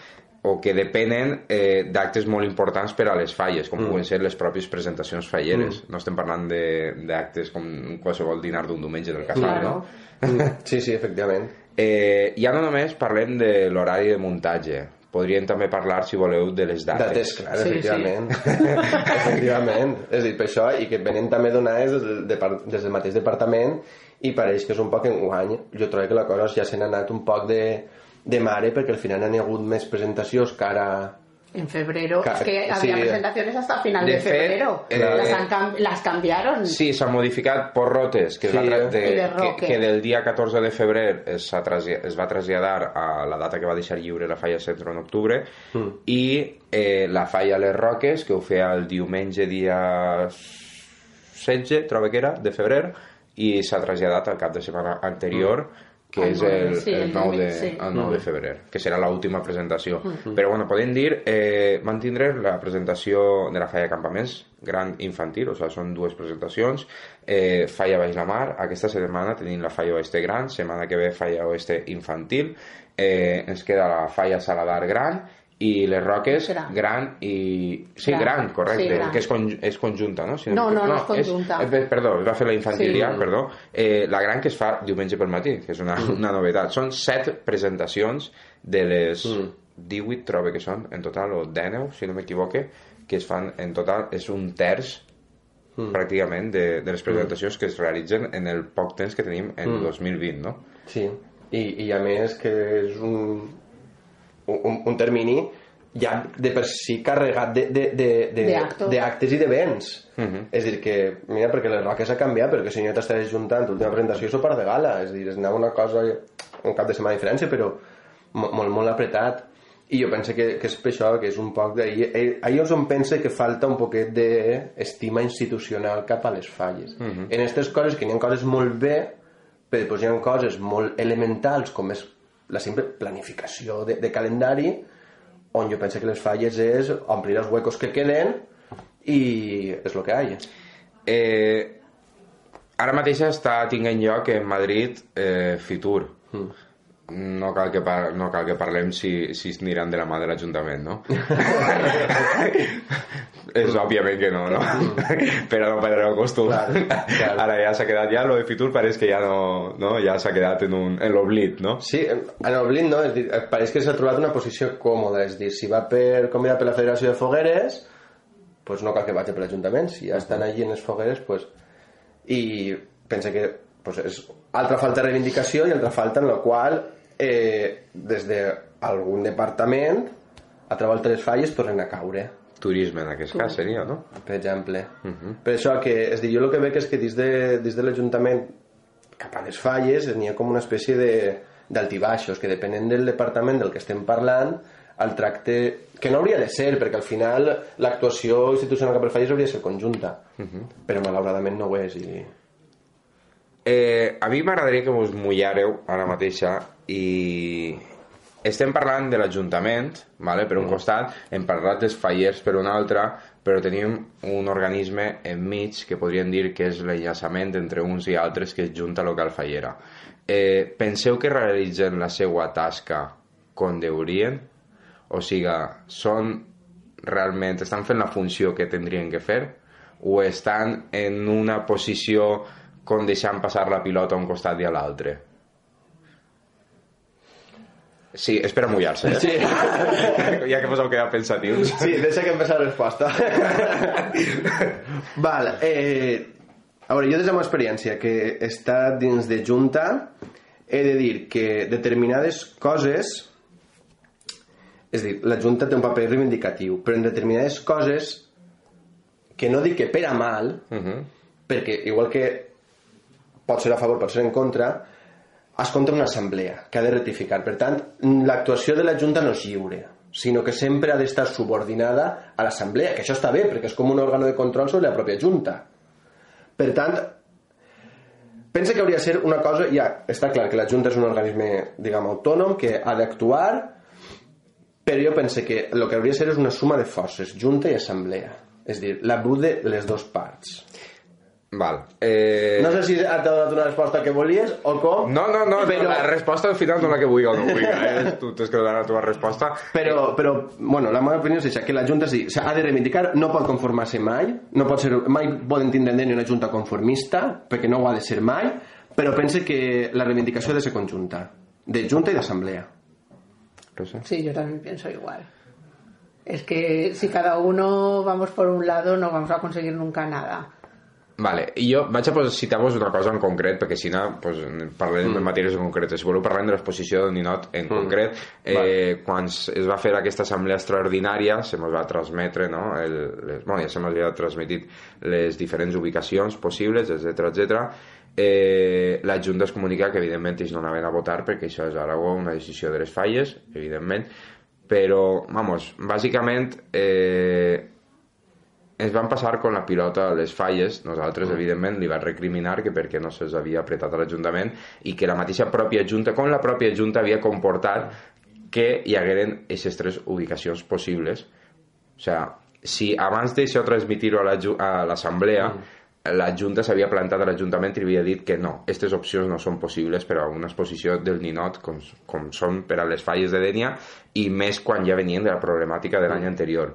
[SPEAKER 2] o que depenen eh, d'actes molt importants per a les falles, com
[SPEAKER 6] Mm.
[SPEAKER 2] puguen ser les pròpies presentacions falleres. No estem parlant de- d'actes com qualsevol dinar d'un diumenge del casal,
[SPEAKER 7] Claro.
[SPEAKER 2] no?
[SPEAKER 6] Sí, sí, efectivament.
[SPEAKER 2] Eh, ja no només parlem de l'horari de muntatge, podríem també parlar, si voleu, de les dates.
[SPEAKER 6] Dates, clar,
[SPEAKER 7] Sí,
[SPEAKER 6] efectivament. efectivament. És a dir, per això, i que venen també donades des del, depar- des del mateix departament, i pareix que és un poc enguany. Jo trobo que la cosa ja se n'ha anat un poc de, de mare, perquè al final n'hi ha hagut més presentacions que ara...
[SPEAKER 7] en febrero,
[SPEAKER 6] Ca-
[SPEAKER 7] es que
[SPEAKER 6] sí.
[SPEAKER 7] había presentaciones hasta final
[SPEAKER 2] De
[SPEAKER 7] de, febrero.
[SPEAKER 2] eh,
[SPEAKER 7] las, han cam- las cambiaron.
[SPEAKER 2] Sí, s'ha modificat por rotes, que, es
[SPEAKER 6] Sí,
[SPEAKER 2] tra-
[SPEAKER 6] eh?
[SPEAKER 2] de,
[SPEAKER 7] de
[SPEAKER 2] que, que del dia 14 de febrer es, es va traslladar a la data que va deixar lliure la falla centre en octubre
[SPEAKER 6] Mm.
[SPEAKER 2] i eh, la falla Les Roques, que ho feia el diumenge dia 16, trobo que era, de febrer, i s'ha traslladat al cap de setmana anterior, que
[SPEAKER 7] Al
[SPEAKER 2] és el,
[SPEAKER 7] sí,
[SPEAKER 2] el,
[SPEAKER 7] el
[SPEAKER 2] 9 de,
[SPEAKER 7] sí.
[SPEAKER 2] el 9 de febrer, que serà l'última presentació. Però bueno, podem dir, eh, van tindre la presentació de la Falla Campaments, gran infantil, o sigui, són dues presentacions, eh, Falla Baix la Mar, aquesta setmana tenim la Falla Oeste Gran, setmana que ve Falla Oeste Infantil, eh, ens queda la Falla Saladar Gran, i les Roques
[SPEAKER 7] Gran.
[SPEAKER 2] gran, i... Sí, gran,
[SPEAKER 7] Gran.
[SPEAKER 2] correcte,
[SPEAKER 7] Sí, gran.
[SPEAKER 2] que és, con, és conjunta, no? Si
[SPEAKER 7] No, no, no és conjunta.
[SPEAKER 2] És, perdó, es va fer la infantil
[SPEAKER 7] Sí.
[SPEAKER 2] perdó. Eh, la gran que es fa diumenge pel matí, que és una, una novetat. Són set presentacions de les
[SPEAKER 6] Mm.
[SPEAKER 2] 18, trobo que són, en total, o 19, si no m'equivoque, que es fan en total, és un terç
[SPEAKER 6] Mm.
[SPEAKER 2] pràcticament de, de les presentacions que es realitzen en el poc temps que tenim en 2020, no?
[SPEAKER 6] Sí, i, i a més que és un, un, un termini ja de per si carregat de, de, de, de,
[SPEAKER 7] De actos.
[SPEAKER 6] d'actes i de béns.
[SPEAKER 2] Mhm.
[SPEAKER 6] És a dir, que, mira, perquè les roques ha canviat, perquè si no t'estaves juntant l'última presentació i sopar de gala, és a dir, es anava una cosa, un cap de setmana de diferència, però mo- molt, molt apretat. I jo penso que, que és per això, que és un poc d'ahir. eh, Ahir és on pense que falta un poquet d'estima institucional cap a les falles. En aquestes coses, que n'hi ha coses molt bé, però després hi ha coses molt elementals, com és la simple planificació de, de calendari, on jo penso que les falles és omplir els huecos que queden i és el que hi ha.
[SPEAKER 2] Eh, ara mateix està tinguent lloc en Madrid eh, Fitur. No cal que, par no cal que parlem si, si es aniran de la mà de l'Ajuntament, no? és òbviament que no, no? Però no perdreu el costum.
[SPEAKER 6] Clar, clar.
[SPEAKER 2] Ara ja s'ha quedat, ja lo de Fitur pareix que ja no, no? ja s'ha quedat en, un, en l'oblit, no?
[SPEAKER 6] Sí, en Oblin no, és dir, eh, pareix que s'ha trobat una posició còmoda, és dir, si va per convidat per la Federació de Fogueres, pues no cal que vagi per l'Ajuntament, si ja estan allí en les fogueres, pues... i pensa que pues, és altra falta de reivindicació i altra falta en la qual eh, des d'algun departament a través de les falles tornen a caure
[SPEAKER 2] Turisme, en aquest cas, seria, no?
[SPEAKER 6] per exemple. Per això que, és dir, jo el que veig és que dins de, dins de l'Ajuntament cap a les falles n'hi ha com una espècie de d'altibaixos, que depenent del departament del que estem parlant, el tracte... que no hauria de ser, perquè al final l'actuació institucional cap a les falles hauria de ser conjunta, però malauradament no ho és. I...
[SPEAKER 2] Eh, a mi m'agradaria que us mullàreu ara mateixa i estem parlant de l'Ajuntament, vale? per un costat, hem parlat dels fallers per un altre, però tenim un organisme enmig que podríem dir que és l'enllaçament entre uns i altres que és Junta Local Fallera. Eh, penseu que realitzen la seva tasca com deurien? O sigui, són realment, estan fent la funció que tindrien que fer? O estan en una posició com deixant passar la pilota a un costat i a l'altre? Sí, és per a mullar-se, eh?
[SPEAKER 6] Sí.
[SPEAKER 2] ja que vos heu quedat pensatius.
[SPEAKER 6] Sí, deixa que empezar la resposta. Val, eh, a veure, jo des de la meva experiència que he estat dins de Junta he de dir que determinades coses és dir, la Junta té un paper reivindicatiu però en determinades coses que no dic que per a mal
[SPEAKER 2] Uh -huh.
[SPEAKER 6] perquè igual que pot ser a favor, pot ser en contra es compta una assemblea que ha de rectificar. Per tant, l'actuació de la Junta no és lliure sinó que sempre ha d'estar subordinada a l'assemblea, que això està bé perquè és com un òrgano de control sobre la pròpia Junta. Per tant pensa que hauria de ser una cosa ja, està clar que la Junta és un organisme diguem autònom que ha d'actuar però jo penso que el que hauria de ser és una suma de forces, Junta i Assemblea és dir, la brut de les dues parts
[SPEAKER 2] Val. Eh...
[SPEAKER 6] no sé si t'ha donat una resposta que volies o com
[SPEAKER 2] No, no, no,
[SPEAKER 6] però,
[SPEAKER 2] la resposta al final no la que vulgui o no vulgui, eh? tu tens que donar la teva resposta.
[SPEAKER 6] però, però, bueno, la meva opinió és això, que la Junta sí, s'ha de reivindicar, no pot conformar-se mai, no pot ser, mai poden tindre ni una Junta conformista, perquè no ho ha de ser mai, però pense que la reivindicació ha de ser conjunta, de Junta i d'Assemblea.
[SPEAKER 7] Sí, yo también pienso igual. Es que si cada uno vamos por un lado no vamos a conseguir nunca nada.
[SPEAKER 2] Vale, i jo vaig a pues, citar-vos una cosa en concret, perquè si no pues, parlem mm. de matèries en concret. Si voleu parlem de l'exposició del Ninot en mm. concret. Eh, vale. Quan es va fer aquesta assemblea extraordinària, se ens va transmetre, no? El, les, bueno, ja se m'havia transmetit les diferents ubicacions possibles, etc etc. Eh, la Junta es comunica que evidentment ells no anaven a votar perquè això és ara una decisió de les falles, evidentment, però, vamos, bàsicament eh, ens van passar con la pilota a les falles. Nosaltres evidentment li vam recriminar que perquè no se'ls havia apretat a l'Ajuntament i que la mateixa pròpia Junta com la pròpia Junta havia comportat que hi hagueren aquestes tres ubicacions possibles. O sea, si abans d'això transmitir-ho a l'Assemblea la, mm. la Junta s'havia plantat a l'Ajuntament i havia dit que no, aquestes opcions no són possibles per a una exposició del ninot com, com són per a les falles de Dènia i més quan ja venien de la problemàtica de l'any anterior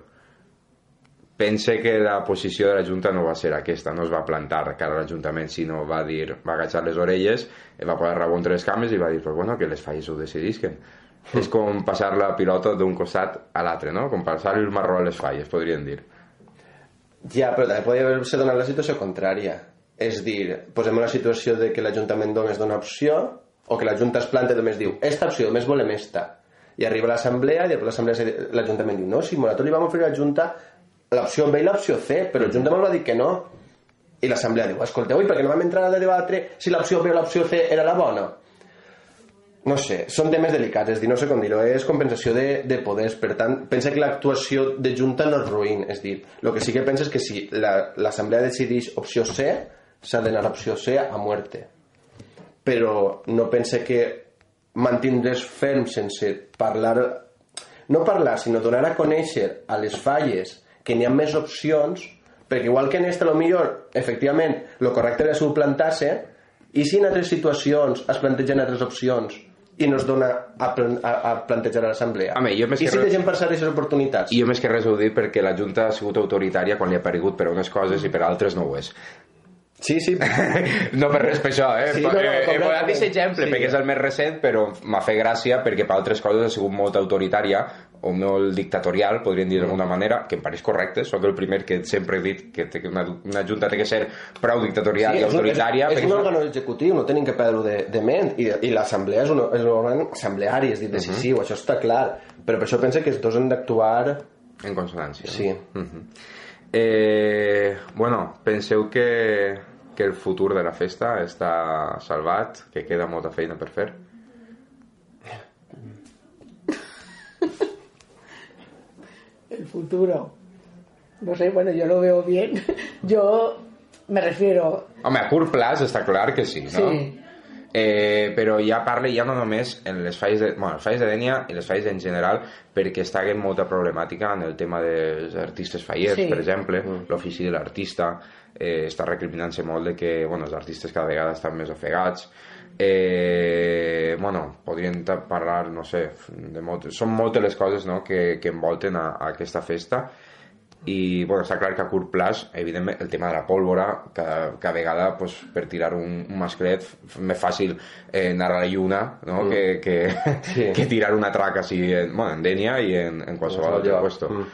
[SPEAKER 2] pense que la posició de la Junta no va ser aquesta, no es va plantar cara a l'Ajuntament, sinó va dir, va agachar les orelles, va posar rabo entre les cames i va dir, pues bueno, que les falles ho decidisquen. és com passar la pilota d'un costat a l'altre, no? Com passar el marró a les falles, podríem dir.
[SPEAKER 6] Ja, però també podria haver-se donat la situació contrària. És dir, posem una situació de que l'Ajuntament només dona opció o que la Junta es planta i només diu esta opció, només volem esta. I arriba l'assemblea i després l'Ajuntament diu no, si moratori vam oferir a la Junta l'opció B i l'opció C, però el Junta va dir que no. I l'Assemblea diu, escolteu, i per què no vam entrar a debatre si l'opció B o l'opció C era la bona? No sé, són temes delicats, és dir, no sé com dir-ho, és compensació de, de poders, per tant, pensa que l'actuació de Junta no és ruïn, és dir, el que sí que pensa és que si l'Assemblea la, decideix opció C, s'ha d'anar a opció C a muerte. Però no pensa que mantindre's ferm sense parlar, no parlar, sinó donar a conèixer a les falles que n'hi ha més opcions perquè igual que en este, lo millor, efectivament, el correcte era suplantar-se, i si en altres situacions es plantegen altres opcions i no es dona a, a, a plantejar a l'assemblea. I si res... deixem passar aquestes oportunitats?
[SPEAKER 2] I jo més que res ho dic perquè la Junta ha sigut autoritària quan li ha paregut per unes coses i per altres no ho és.
[SPEAKER 6] Sí, sí.
[SPEAKER 2] no per res per això, eh? Sí, no, no, eh, he posat aquest exemple sí. perquè és el més recent, però m'ha fet gràcia perquè per altres coses ha sigut molt autoritària o molt dictatorial, podríem dir d'alguna manera, que em pareix correcte, sóc el primer que sempre he dit que una, una junta té que ser prou dictatorial sí, i autoritària.
[SPEAKER 6] És, és, és un òrgan executiu, no tenim que perdre de, de ment, i, i l'assemblea és, un, és un òrgan assembleari, és dir, decisiu, uh -huh. això està clar, però per això penso que els dos han d'actuar...
[SPEAKER 2] En consonància.
[SPEAKER 6] Sí.
[SPEAKER 2] Uh -huh. eh, bueno, penseu que que el futur de la festa està salvat, que queda molta feina per fer?
[SPEAKER 7] El futuro. No sé, bueno, yo lo veo bien. Yo me refiero...
[SPEAKER 2] Home, a curt plaç està clar que sí, no?
[SPEAKER 7] Sí.
[SPEAKER 2] Eh, però ja parle ja no només en les falles de, bueno, les falles de Dènia i les falles en general perquè està havent molta problemàtica en el tema dels artistes fallers, sí. per exemple, mm. l'ofici de l'artista, eh, està recriminant-se molt de que bueno, els artistes cada vegada estan més ofegats eh, bueno, podríem parlar no sé, de moltes, són moltes les coses no, que, que envolten a, a aquesta festa i bueno, està clar que a curt plaç evidentment el tema de la pólvora cada, cada vegada pues, per tirar un, un masclet més fàcil eh, anar a la lluna no?
[SPEAKER 6] Mm.
[SPEAKER 2] que, que,
[SPEAKER 6] Sí.
[SPEAKER 2] que tirar una traca així en, bueno, en Denia i en, en qualsevol altre
[SPEAKER 6] lloc.
[SPEAKER 2] puesto
[SPEAKER 6] Mm.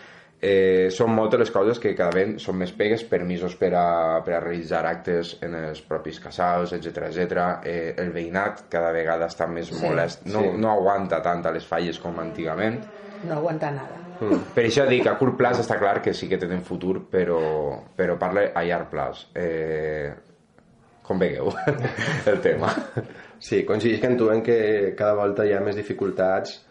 [SPEAKER 2] Eh, són moltes les coses que cada vegada són més pegues, permisos per a, per a realitzar actes en els propis casals, etc etc. Eh, el veïnat cada vegada està més
[SPEAKER 7] Sí,
[SPEAKER 2] molest, no,
[SPEAKER 6] sí.
[SPEAKER 2] no aguanta tant a les falles com antigament.
[SPEAKER 7] No aguanta nada.
[SPEAKER 2] Per això dic, a curt plaç està clar que sí que tenen futur, però, però parla a llarg plaç. Eh, com vegueu el tema?
[SPEAKER 6] Sí, coincideix en tu en que cada volta hi ha més dificultats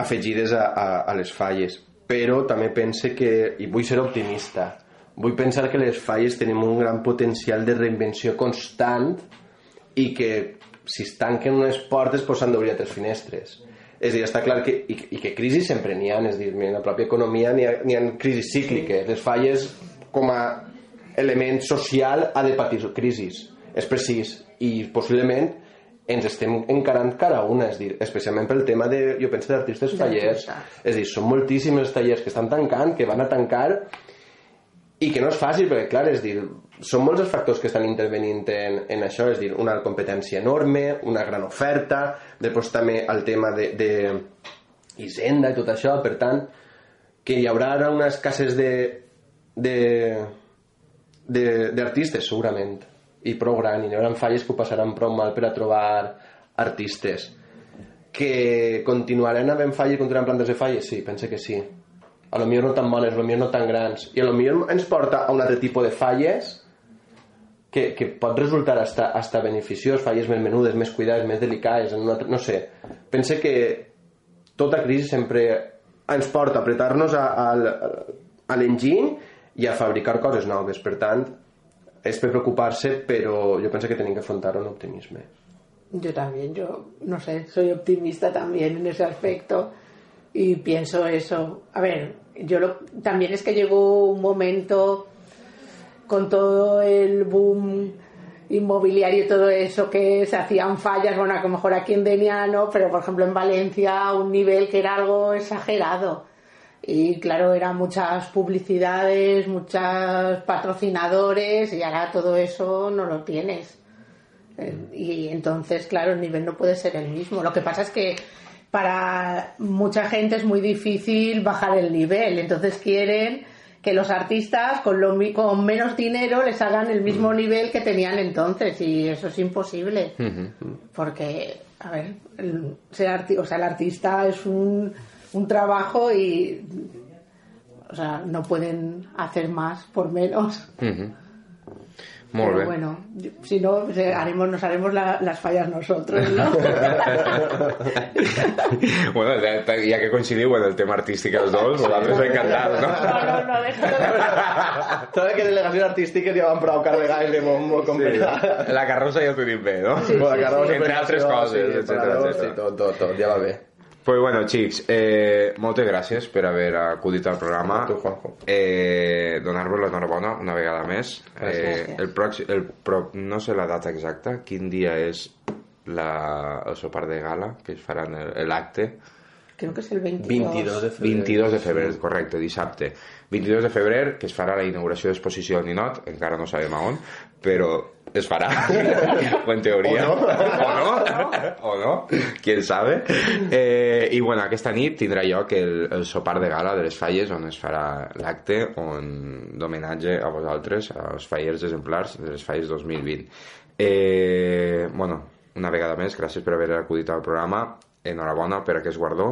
[SPEAKER 6] afegides a, a, a les falles, però també pense que, i vull ser optimista, vull pensar que les falles tenim un gran potencial de reinvenció constant i que si es tanquen unes portes s'han d'obrir altres finestres. És dir, està clar que, i, i que crisis sempre n'hi ha, és dir, en la pròpia economia n'hi ha, ha crisis cícliques. Les falles, com a element social, ha de patir crisis. És precís. I possiblement ens estem encarant cara a una, és dir, especialment pel tema de, jo penso, d'artistes.
[SPEAKER 7] D'artistes.
[SPEAKER 6] És dir, són moltíssims els tallers que estan tancant, que van a tancar i que no és fàcil perquè clar, és dir, són molts els factors que estan intervenint en, en això, és dir, una competència enorme, una gran oferta, després també el tema de, de Hisenda i tot això, per tant, que hi haurà ara de de de- d'artistes, segurament, i prou gran, i hi haurà falles que ho passaran prou mal per a trobar artistes. Que continuaran havent falles i continuaran plantes de falles? Sí, pense que sí. A lo millor no tan bones, a lo millor no tan grans. I a lo millor ens porta a un altre tipus de falles que, que pot resultar hasta, hasta beneficiós, falles més menudes, més cuidades, més delicades, en un altre, no sé. Pense que tota crisi sempre ens porta a apretar-nos a, a, a l'enginy i a fabricar coses noves. Per tant, és preocupar-se, però jo penso que tenim que afrontar-ho amb optimisme.
[SPEAKER 7] Yo también, yo no sé, soy optimista también en ese aspecto y pienso eso. A ver, yo lo, también es que llegó un momento con todo el boom inmobiliario y todo eso que se hacían fallas, bueno, a lo mejor aquí en Denia no, pero por ejemplo en Valencia un nivel que era algo exagerado. Y claro, eran muchas publicidades, muchos patrocinadores y ahora todo eso no lo tienes. Eh, Y entonces, claro, el nivel no puede ser el mismo. Lo que pasa es que para mucha gente es muy difícil bajar el nivel. Entonces quieren que los artistas con, lo, con menos dinero les hagan el mismo nivel que tenían entonces. Y eso es imposible. Porque, a ver, el, ser arti- o sea, el artista es un, un trabajo y... O sea, no pueden hacer más por menos.
[SPEAKER 2] Molt
[SPEAKER 7] Pero
[SPEAKER 2] bé.
[SPEAKER 7] bueno, si no, haremos, nos haremos la- las fallas nosotros, ¿no?
[SPEAKER 2] bueno, ja, ja que coincidiu en el tema artístic els dos, vosaltres encantats, no?
[SPEAKER 7] No, no, no.
[SPEAKER 6] Sabe que delegacions artístiques ja van prou carregades de bombo per a-
[SPEAKER 2] La carrossa ja ho tenim bé, no?
[SPEAKER 7] Sí,
[SPEAKER 6] Con la
[SPEAKER 7] sí,
[SPEAKER 6] carroza,
[SPEAKER 2] sí. Entre altres coses,
[SPEAKER 6] sí,
[SPEAKER 2] etcètera, etcètera.
[SPEAKER 6] Sí, tot, tot, tot, ja va bé.
[SPEAKER 2] Pues bueno, xics, eh, moltes gràcies per haver acudit al programa.
[SPEAKER 6] A tu, Juanjo.
[SPEAKER 2] Eh, Donar-vos l'enhorabona una vegada més.
[SPEAKER 6] Gràcies.
[SPEAKER 2] Eh, el pròxim, el, pro, no sé la data exacta, quin dia és la, el sopar de gala, que es faran el- l'acte.
[SPEAKER 7] Creo que es el 22.
[SPEAKER 6] 22 de febrer.
[SPEAKER 2] 22 de febrer, correcte, dissabte. 22 de febrer, que es farà la inauguració d'exposició al Ninot, encara no sabem a on, però es farà, o en teoria.
[SPEAKER 6] O no.
[SPEAKER 2] o no, o no, quién sabe. Eh, I bueno, aquesta nit tindrà lloc el, el sopar de gala de les falles, on es farà l'acte on d'homenatge a vosaltres, als fallers exemplars de les falles 2020. Eh, bueno, una vegada més, gràcies per haver acudit al programa enhorabona per aquest guardó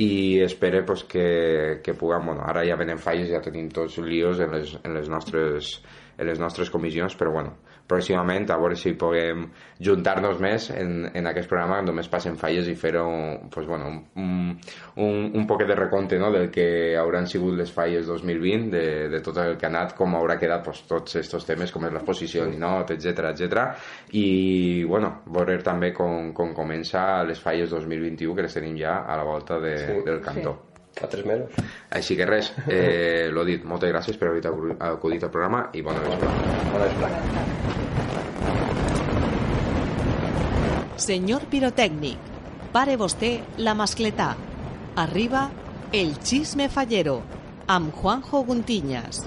[SPEAKER 2] i espero pues, que, que puguem, bueno, ara ja venen falles, ja tenim tots líos en les, en les, nostres, en les nostres comissions, però bueno, pròximament a veure si puguem juntar-nos més en, en aquest programa on només passen falles i fer-ho pues, bueno, un, un, un poquet de recompte no? del que hauran sigut les falles 2020 de, de tot el que ha anat, com haurà quedat pues, tots aquests temes com és l'exposició Ninot, etc etc. i bueno, veure també com, com comença les falles 2021 que les tenim ja a la volta de,
[SPEAKER 6] Sí,
[SPEAKER 2] del cantó.
[SPEAKER 6] Fa tres mesos.
[SPEAKER 2] Així que res, eh, l'ho dit, moltes gràcies per haver acudit al programa i bona vesprada.
[SPEAKER 6] Bona vesprada.
[SPEAKER 1] Senyor pirotècnic, pare vostè la mascletà. Arriba el xisme fallero amb Juanjo Guntiñas.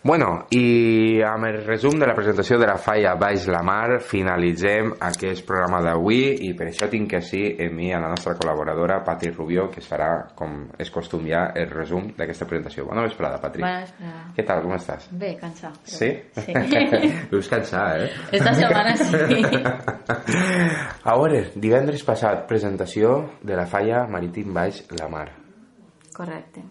[SPEAKER 2] Bueno, i amb el resum de la presentació de la falla Baix la Mar finalitzem aquest programa d'avui i per això tinc que sí en mi a la nostra col·laboradora Pati Rubió que es farà, com és costum ja, el resum d'aquesta presentació. Bona vesprada, Patri.
[SPEAKER 5] Bona vesprada.
[SPEAKER 2] Què tal, com estàs?
[SPEAKER 5] Bé, cansat. però-
[SPEAKER 2] Sí?
[SPEAKER 5] Sí.
[SPEAKER 2] Veus cansar, eh?
[SPEAKER 5] Esta setmana sí.
[SPEAKER 2] A veure, divendres passat, presentació de la falla Marítim Baix la Mar.
[SPEAKER 5] Correcte.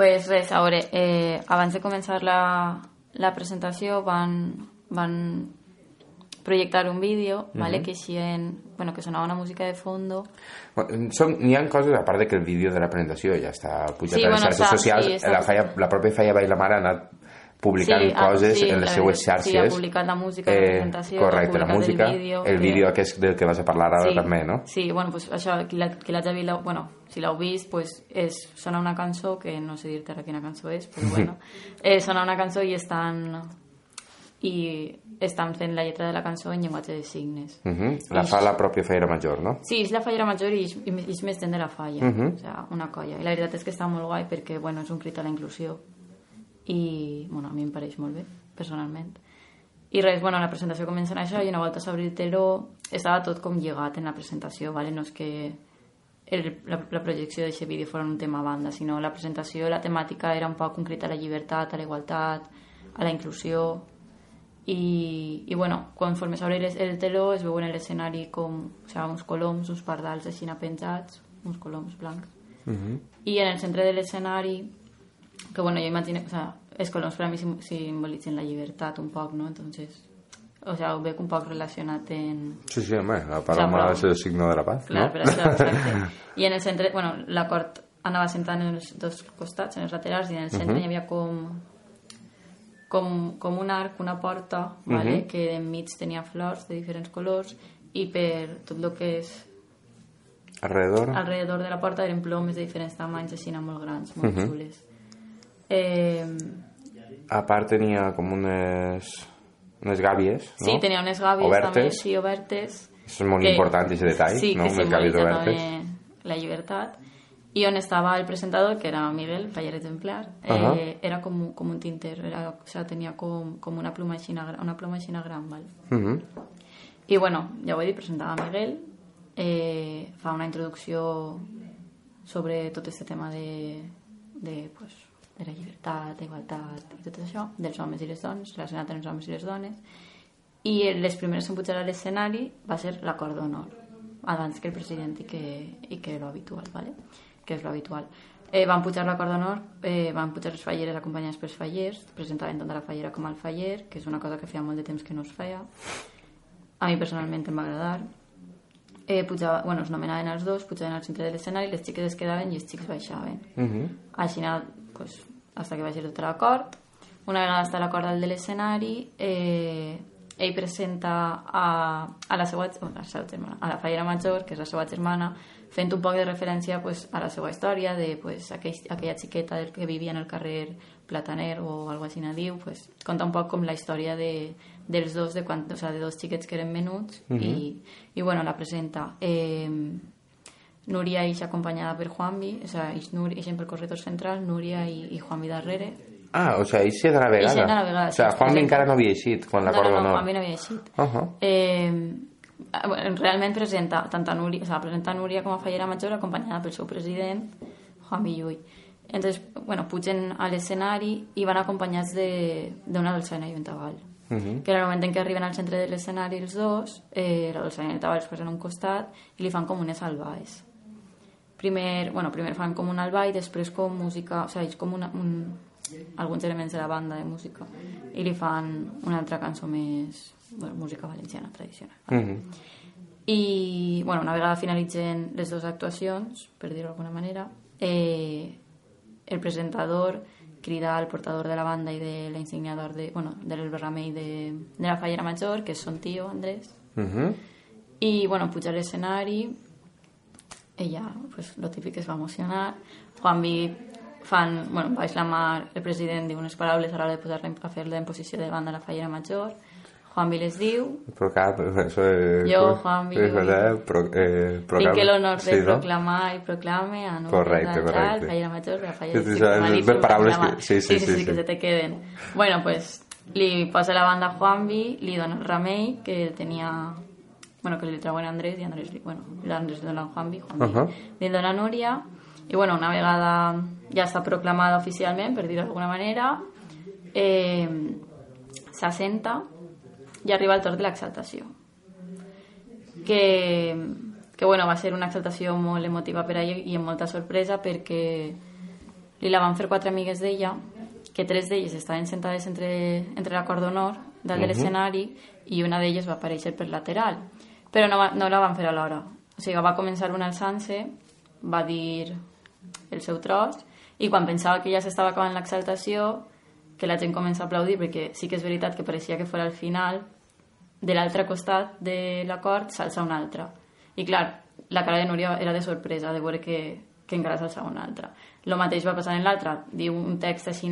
[SPEAKER 5] Pues res, a veure, eh, abans de començar la, la presentació van, van projectar un vídeo, ¿vale? que eixien, bueno, que sonava una música de fondo.
[SPEAKER 2] Bueno, Són, n'hi ha coses, a part de que el vídeo de la presentació ja està pujat
[SPEAKER 5] Sí,
[SPEAKER 2] a les
[SPEAKER 5] bueno,
[SPEAKER 2] xarxes
[SPEAKER 5] està-
[SPEAKER 2] socials,
[SPEAKER 5] sí,
[SPEAKER 2] la, falla, la pròpia Falla Baix la Mar ha anat publicant
[SPEAKER 5] Sí, ah,
[SPEAKER 2] coses
[SPEAKER 5] sí,
[SPEAKER 2] en les
[SPEAKER 5] la-
[SPEAKER 2] seues
[SPEAKER 5] sí,
[SPEAKER 2] xarxes.
[SPEAKER 5] ha publicat la música de la presentació,
[SPEAKER 2] Correcte, la
[SPEAKER 5] publicat el
[SPEAKER 2] música,
[SPEAKER 5] vídeo,
[SPEAKER 2] el
[SPEAKER 5] que-
[SPEAKER 2] vídeo aquest del que vas a parlar ara
[SPEAKER 5] sí,
[SPEAKER 2] també, no?
[SPEAKER 5] Sí, bueno, pues això, qui l'ha- l'hagi vist, bueno, si l'heu vist, pues és, sona una cançó, que no sé dir-te ara quina cançó és, però bueno, eh, sona una cançó i estan i estan fent la lletra de la cançó en llenguatge de signes.
[SPEAKER 2] Uh -huh. La fa la pròpia Falla Major, no?
[SPEAKER 5] Sí, és la fallera major i és, i és més gent de la falla,
[SPEAKER 2] Mhm.
[SPEAKER 5] o sigui, una colla. I la veritat és que està molt guai perquè, bueno, és un crit a la inclusió i, bueno, a mi em pareix molt bé, personalment. I res, bueno, la presentació comença en això i una volta s'obri el teló estava tot com lligat en la presentació, ¿vale? no és que el, la, la projecció d'aquest vídeo fos un tema a banda, sinó la presentació, la temàtica era un poc un crit a la llibertat, a la igualtat, a la inclusió i, i bueno, conforme s'obre el, el teló es veuen en l'escenari com o sigui, uns coloms, uns pardals així penjats, uns coloms blancs. I en el centre de l'escenari, que bueno, jo imagino, o sea, els coloms per a mi sim- simbolitzen la llibertat un poc, no? Entonces, o sea, ho veig un poc relacionat en...
[SPEAKER 2] Sí, sí, home, la
[SPEAKER 5] paloma
[SPEAKER 2] paloma
[SPEAKER 5] és
[SPEAKER 2] és el signo de la paz,
[SPEAKER 5] Clar,
[SPEAKER 2] no?
[SPEAKER 5] per això, exacte. I en el centre, bueno, l'acord anava sentant en els dos costats, en els laterals, i en el centre hi havia com, com, com un arc, una porta, vale? que enmig tenia flors de diferents colors, i per tot el que és
[SPEAKER 2] Alrededor.
[SPEAKER 5] alrededor de la porta eren plomes de diferents tamanys, així molt grans, molt xules. Eh,
[SPEAKER 2] A part tenia com unes, unes gàbies, no?
[SPEAKER 5] Sí, tenia unes gàbies
[SPEAKER 2] Obertes.
[SPEAKER 5] també, sí, obertes.
[SPEAKER 2] És molt
[SPEAKER 5] que-
[SPEAKER 2] important, aquest detall,
[SPEAKER 5] sí,
[SPEAKER 2] no?
[SPEAKER 5] que
[SPEAKER 2] Unes gàbies
[SPEAKER 5] simbolitza també la llibertat. I on estava el presentador, que era Miguel, faller exemplar, eh,
[SPEAKER 2] Ahà.
[SPEAKER 5] era com, com un tinter, era, o sea, tenia com, com una pluma gra- una pluma aixina gran, val?
[SPEAKER 2] Mhm.
[SPEAKER 5] I bueno, ja ho he dit, presentava Miguel, eh, fa una introducció sobre tot aquest tema de, de, pues, de la llibertat, d'igualtat i tot això, dels homes i les dones, relacionat amb els homes i les dones, i les primeres en pujar a l'escenari va ser l'acord d'honor, abans que el president i que, i que lo habitual, ¿vale? que és lo habitual. Eh, van pujar l'acord d'honor, eh, van pujar les falleres acompanyades pels fallers, presentaven tant la fallera com al faller, que és una cosa que feia molt de temps que no es feia, a mi personalment em va agradar. Eh, pujava, bueno, es nomenaven els dos, pujaven al centre de l'escenari, les xiques es quedaven i els xics baixaven.
[SPEAKER 2] Mhm.
[SPEAKER 5] Així anava, pues, hasta que vagi tot l'acord. Una vegada està l'acord al de l'escenari, eh, ell presenta a, a la seva, a la seva germana, a la fallera major, que és la seva germana, fent un poc de referència pues, a la seva història, de pues, aquell, aquella xiqueta del que vivia en el carrer Plataner o algo així, diu, pues, conta un poc com la història de, dels dos, de, quan, o sea, de dos xiquets que eren menuts, i, i bueno, la presenta. Eh, Núria eix acompanyada per Juanvi, o sea, eix, Núria, eixen pel corredor central, Núria i, i Juanvi darrere.
[SPEAKER 2] Ah, o sigui, eixe de la vegada.
[SPEAKER 5] Eixe de la vegada,
[SPEAKER 2] O sigui,
[SPEAKER 5] presenta.
[SPEAKER 2] encara no havia eixit quan
[SPEAKER 5] No,
[SPEAKER 2] l'acord
[SPEAKER 5] no, no,
[SPEAKER 2] d'honor.
[SPEAKER 5] Juanvi no havia eixit.
[SPEAKER 2] Uh -huh.
[SPEAKER 5] Eh, ah, bueno, realment presenta tant a Núria, o sea, presenta a Núria com a fallera major acompanyada pel seu president, Juan Villuy. Entonces, bueno, pugen a l'escenari i van acompanyats de- d'una dolçaina i un tabal.
[SPEAKER 2] Uh -huh.
[SPEAKER 5] Que en el moment en què arriben al centre de l'escenari els dos, eh, la dolçaina i el tabal es posen a un costat i li fan com unes albaes. Primer, bueno, primer fan com un alba i després com música, o sigui, com una, un, alguns elements de la banda de música i li fan una altra cançó més bueno, música valenciana tradicional
[SPEAKER 2] Uh -huh.
[SPEAKER 5] i bueno, una vegada finalitzen les dues actuacions per dir-ho d'alguna manera eh, el presentador crida al portador de la banda i de l'insigniador de, bueno, del vermell de, de la fallera major que és son tio Andrés
[SPEAKER 2] Uh -huh.
[SPEAKER 5] i bueno, puja a l'escenari ella, pues lo típic es va emocionar Juanvi fan, bueno, baix la mar, el president diu unes paraules a l'hora de posar a la imposició de banda a la fallera major, Juanvi les diu,
[SPEAKER 8] Procam, eso es...
[SPEAKER 5] Jo, Juanvi,
[SPEAKER 8] Es verdad, pro, eh, procam-
[SPEAKER 5] tinc l'honor de
[SPEAKER 8] sí, no?
[SPEAKER 5] proclamar i proclame a nombre
[SPEAKER 8] Correcte,
[SPEAKER 5] de
[SPEAKER 8] correcte.
[SPEAKER 5] fallera major, la
[SPEAKER 8] Sí,
[SPEAKER 5] fallera
[SPEAKER 8] sí,
[SPEAKER 5] sí,
[SPEAKER 8] paraules
[SPEAKER 5] proclamar.
[SPEAKER 8] que- sí, sí,
[SPEAKER 5] sí,
[SPEAKER 8] sí,
[SPEAKER 5] sí,
[SPEAKER 8] sí.
[SPEAKER 5] que se te queden. Bueno, pues li posa la banda a Juanvi, li dona el remei que tenia bueno, que li treuen a Andrés i Andrés, bueno, l'Andrés li dona a Juanvi, Juanvi
[SPEAKER 8] Ahà.
[SPEAKER 5] li dona Núria i bueno, una vegada ja està proclamada oficialment, per dir-ho d'alguna manera eh, s'assenta i arriba el torn de l'exaltació que, que bueno, va ser una exaltació molt emotiva per a ella i amb molta sorpresa perquè li la van fer quatre amigues d'ella que tres d'elles estaven sentades entre, entre la cor d'honor dalt de l'escenari i una d'elles va aparèixer per lateral però no, va, no la van fer alhora. O sigui, va començar una alçant-se va dir el seu tros i quan pensava que ja s'estava acabant l'exaltació que la gent comença a aplaudir perquè sí que és veritat que pareixia que fos al final de l'altre costat de l'acord s'alça una altra i clar, la cara de Núria era de sorpresa de veure que, que encara s'alçava una altra el mateix va passar en l'altra diu un text així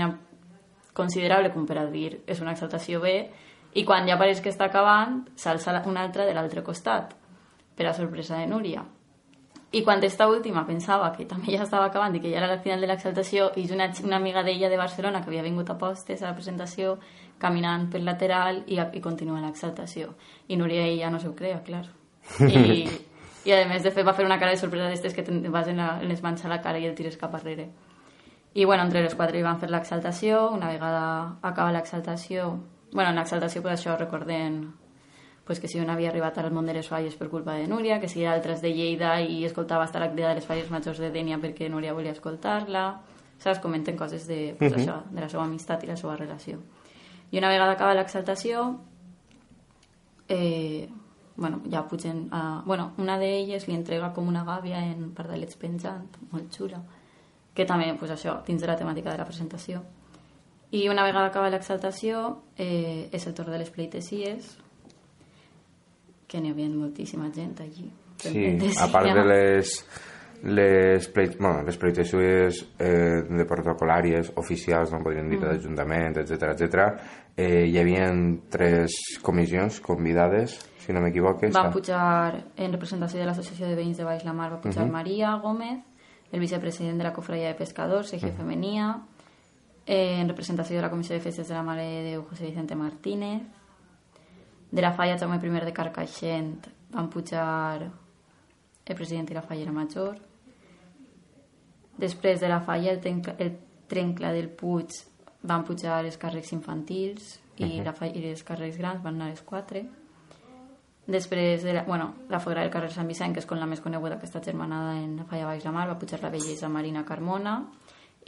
[SPEAKER 5] considerable com per a dir és una exaltació bé i quan ja pareix que està acabant s'alça una altra de l'altre costat per a sorpresa de Núria. I quan esta última pensava que també ja estava acabant i que ja era la final de l'exaltació i una, una amiga d'ella de Barcelona que havia vingut a postes a la presentació caminant pel lateral i, i continua l'exaltació. I Núria ella no s'ho crea, clar i, i a més de fet va fer una cara de sorpresa d'estes que te'n vas en, la, en les mans a la cara i el tires cap arrere. I bueno, entre les quatre hi van fer l'exaltació una vegada acaba l'exaltació bueno, en l'exaltació per això recordem pues que si un havia arribat al món de les falles per culpa de Núria, que si altres de Lleida i escoltava estar la crida de les falles majors de Dènia perquè Núria volia escoltar-la, saps? Comenten coses de, pues, això, de la seva amistat i la seva relació. I una vegada acaba l'exaltació, eh, bueno, ja pugen a... Bueno, una d'elles li entrega com una gàbia en pardalets penjant, molt xula, que també, pues això, dins de la temàtica de la presentació. I una vegada acaba l'exaltació, eh, és el torn de les pleitesies, que n'hi havia moltíssima gent allí.
[SPEAKER 8] Sí, a part de les les, pleit, bueno, les pleitesúes eh, de protocolàries oficials, no podríem dir, de l'Ajuntament, etc etc. Eh, hi havia tres comissions convidades, si no m'equivoque.
[SPEAKER 5] Van
[SPEAKER 8] Sa-
[SPEAKER 5] pujar, en representació de l'Associació de Veïns de Baix la Mar, va pujar Maria Gómez, el vicepresident de la Cofraia de Pescadors, Eje Femenia, eh, en representació de la Comissió de Festes de la Mare de Déu, José Vicente Martínez, de la Falla Jaume I de Carcaixent van pujar el president i la fallera major. Després de la falla, el, trenca, el trencla del Puig van pujar els càrrecs infantils i, la falla, i els càrrecs grans van anar a les 4. Després, de la, bueno, la foguera del carrer Sant Vicent, que és com la més coneguda que està germanada en la falla Baix la Mar, va pujar la bellesa Marina Carmona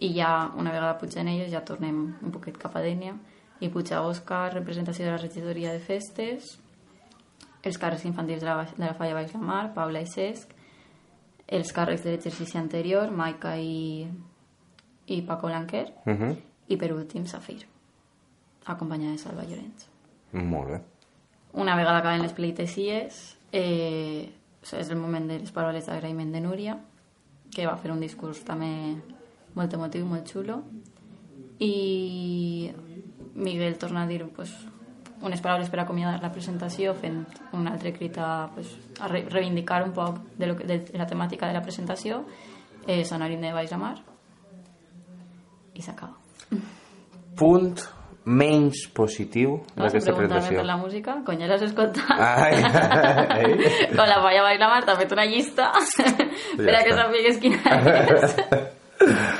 [SPEAKER 5] i ja, una vegada pugen elles, ja tornem un poquet cap a Dènia i puja Òscar, representació de la regidoria de festes, els càrrecs infantils de la, de la falla Baix la Mar, Paula i Cesc, els càrrecs de l'exercici anterior, Maica i, i Paco Blanquer,
[SPEAKER 8] Mhm.
[SPEAKER 5] i per últim Safir, acompanyada de Salva Llorenç.
[SPEAKER 8] Molt bé.
[SPEAKER 5] Una vegada acaben les pleitesies, eh, és el moment de les paraules d'agraïment de Núria, que va fer un discurs també molt emotiu, molt xulo, i Miguel torna a dir pues, unes paraules per acomiadar la presentació fent un altre crit a, pues, a re reivindicar un poc de, lo que, de la temàtica de la presentació. Eh, Sanarim de Baix la Mar i s'acaba.
[SPEAKER 8] Punt menys positiu d'aquesta presentació.
[SPEAKER 5] per la música, cony, ja l'has escoltat?
[SPEAKER 8] Ai, ai.
[SPEAKER 5] Con la falla Baix la Mar t'ha fet una llista. Per a que sàpigues quina és.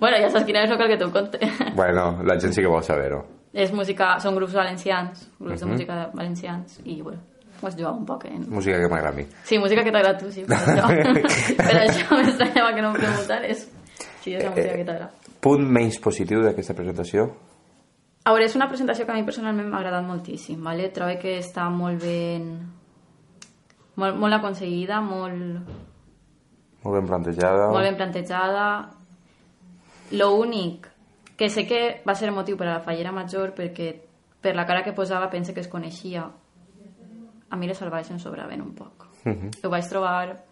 [SPEAKER 5] bueno, ja saps quina és, no cal que t'ho conte.
[SPEAKER 8] bueno, la gent sí que vol saber-ho.
[SPEAKER 5] és música, són grups valencians, grups de música valencians, i bueno, ho has jugat un poc en...
[SPEAKER 8] Música que m'agrada a mi.
[SPEAKER 5] Sí, música que t'agrada a tu, sí, per això. per això m'estranyava que no em preguntares. Sí, és la música que t'agrada.
[SPEAKER 8] Punt menys positiu d'aquesta presentació?
[SPEAKER 5] A veure, és una presentació que a mi personalment m'ha agradat moltíssim, ¿vale? trobo que està molt ben... molt, molt aconseguida, molt,
[SPEAKER 8] Molt ben plantejada.
[SPEAKER 5] molt ben plantejada. Lo únic que sé que va ser motiu per a la fallera major perquè per la cara que posava pense que es coneixia. A mi les salvajes em sobraven un poc.
[SPEAKER 8] Mhm.
[SPEAKER 5] Ho vaig trobar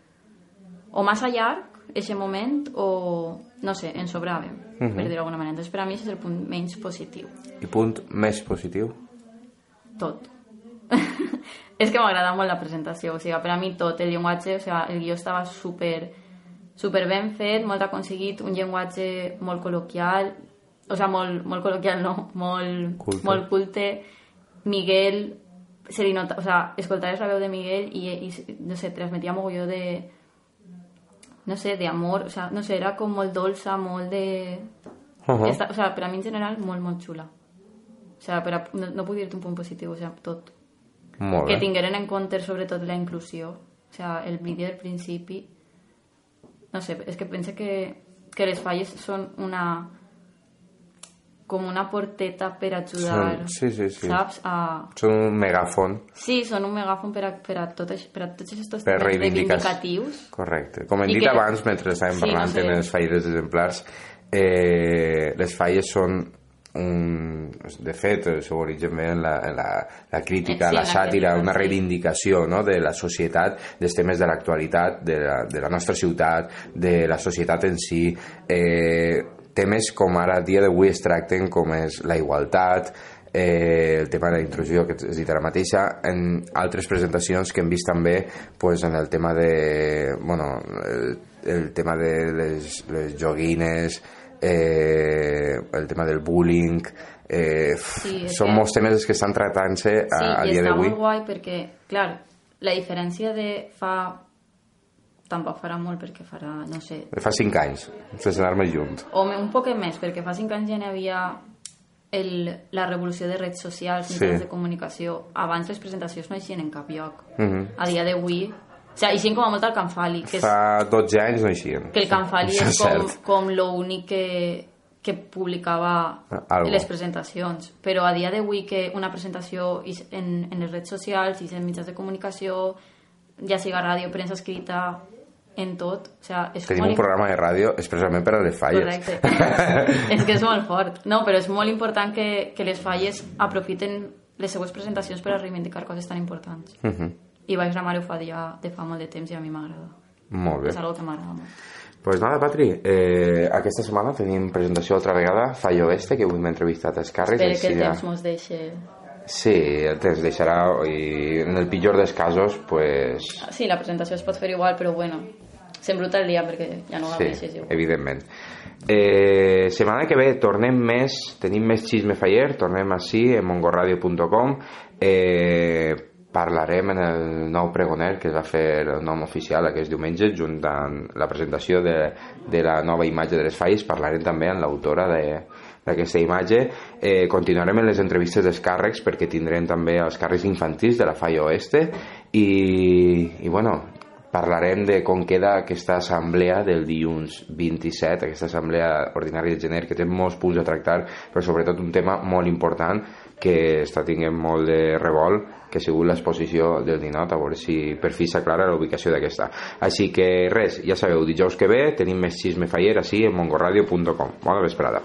[SPEAKER 5] o massa llarg eixe moment o, no sé, en sobràvem, uh
[SPEAKER 2] Mhm.
[SPEAKER 5] -huh. per dir-ho d'alguna manera. Entonces, per a mi, és el punt menys positiu.
[SPEAKER 2] I punt més positiu?
[SPEAKER 5] Tot. és que m'agrada molt la presentació, o sigui, per a mi tot, el llenguatge, o sigui, el guió estava super, super ben fet, molt aconseguit, un llenguatge molt col·loquial, o sigui, molt, molt col·loquial, no, molt
[SPEAKER 2] Culte.
[SPEAKER 5] molt culte. Miguel, se li nota, o sea, escoltaves la veu de Miguel i, i no sé, transmetia mogolló de no sé, de amor, o sea, no sé, era com molt dolça, molt de...
[SPEAKER 2] Uh -huh.
[SPEAKER 5] Esta, o sea, per a mi en general molt, molt xula. O sea, per a, no, no puc dir-te un punt positiu, o sea, tot.
[SPEAKER 2] Molt
[SPEAKER 5] Que
[SPEAKER 2] bé.
[SPEAKER 5] tingueren en compte sobretot la inclusió, o sea, el vídeo del principi, no sé, és que pense que, que les falles són una com una porteta per ajudar,
[SPEAKER 2] sí, sí, sí.
[SPEAKER 5] saps? A,
[SPEAKER 2] Són un megàfon
[SPEAKER 5] Sí, són un megàfon per a, per a, tot, això- per a tots aquests
[SPEAKER 2] per
[SPEAKER 5] reivindicatius.
[SPEAKER 2] Correcte. Com hem
[SPEAKER 5] I
[SPEAKER 2] dit
[SPEAKER 5] que-
[SPEAKER 2] abans, mentre estàvem
[SPEAKER 5] Sí,
[SPEAKER 2] parlant
[SPEAKER 5] no sé.
[SPEAKER 2] en les falles exemplars, eh, les falles són un, de fet, el seu origen ve en la, en la, la crítica,
[SPEAKER 5] Sí,
[SPEAKER 2] la sàtira, una reivindicació no? de la societat, dels temes de l'actualitat, de, la, de la nostra ciutat, de la societat en si, eh, temes com ara a dia d'avui es tracten com és la igualtat, eh, el tema de la intrusió que has dit ara mateixa, en altres presentacions que hem vist també pues, en el tema de bueno, el, el tema de les, les joguines eh, el tema del bullying eh,
[SPEAKER 5] Sí,
[SPEAKER 2] són molts temes que estan tractant-se a,
[SPEAKER 5] Sí,
[SPEAKER 2] a
[SPEAKER 5] i
[SPEAKER 2] dia
[SPEAKER 5] està
[SPEAKER 2] d'avui
[SPEAKER 5] molt guai perquè, clar, la diferència de fa... Tampoc farà molt perquè farà, no sé,
[SPEAKER 2] fa 5 anys sense anar més junt
[SPEAKER 5] o un poc més, perquè fa cinc anys ja n'hi havia el, la revolució de redes socials,
[SPEAKER 2] Sí.
[SPEAKER 5] mitjans de comunicació. Abans les presentacions no eixien en cap lloc.
[SPEAKER 2] Mhm.
[SPEAKER 5] A dia d'avui... O sigui, eixien com a molt al Canfali, que, és,
[SPEAKER 2] fa 12 anys no eixien
[SPEAKER 5] que el Canfali
[SPEAKER 2] Això
[SPEAKER 5] és com, com l'únic que, que publicava
[SPEAKER 2] Algo.
[SPEAKER 5] les presentacions. Però a dia d'avui que una presentació en, en les redes socials, ix en mitjans de comunicació, ja siga ràdio, premsa escrita, en tot, o sigui, és
[SPEAKER 2] tenim
[SPEAKER 5] molt
[SPEAKER 2] un programa de ràdio expressament per a les falles
[SPEAKER 5] Correcte. és que és molt fort. No, però és molt important que, que les falles aprofiten les seues presentacions per a reivindicar coses tan importants.
[SPEAKER 2] Mhm.
[SPEAKER 5] I Baix la Mare ho fa ja de fa molt de temps i a mi m'agrada.
[SPEAKER 2] molt bé
[SPEAKER 5] És algo que m'agrada molt.
[SPEAKER 2] Pues nada, Patri, eh, aquesta setmana tenim presentació altra vegada, Fallo Este, que avui m'ha entrevistat a Escarres.
[SPEAKER 5] Espero que el
[SPEAKER 2] ja-
[SPEAKER 5] temps mos deixe...
[SPEAKER 2] Sí, el temps deixarà i en el pitjor dels casos, pues...
[SPEAKER 5] Sí, la presentació es pot fer igual, però bueno, s'embruta el dia perquè ja no
[SPEAKER 2] Sí,
[SPEAKER 5] gaudeixes igual.
[SPEAKER 2] evidentment. Eh, setmana que ve tornem més, tenim més xisme faller, tornem així en mongorradio.com eh, parlarem en el nou pregoner que es va fer el nom oficial aquest diumenge junt amb la presentació de, de la nova imatge de les falles parlarem també amb l'autora d'aquesta imatge. Eh, continuarem en les entrevistes dels càrrecs perquè tindrem també els càrrecs infantils de la Falla Oeste. I, i bueno parlarem de com queda aquesta assemblea del dilluns 27, aquesta assemblea ordinària de gener que té molts punts a tractar, però sobretot un tema molt important que està tinguent molt de revolt, que ha sigut l'exposició del Dinot, a veure si per fi s'aclara la ubicació d'aquesta. Així que res, ja sabeu, dijous que ve tenim més xisme faller així en mongorradio.com. Bona vesprada.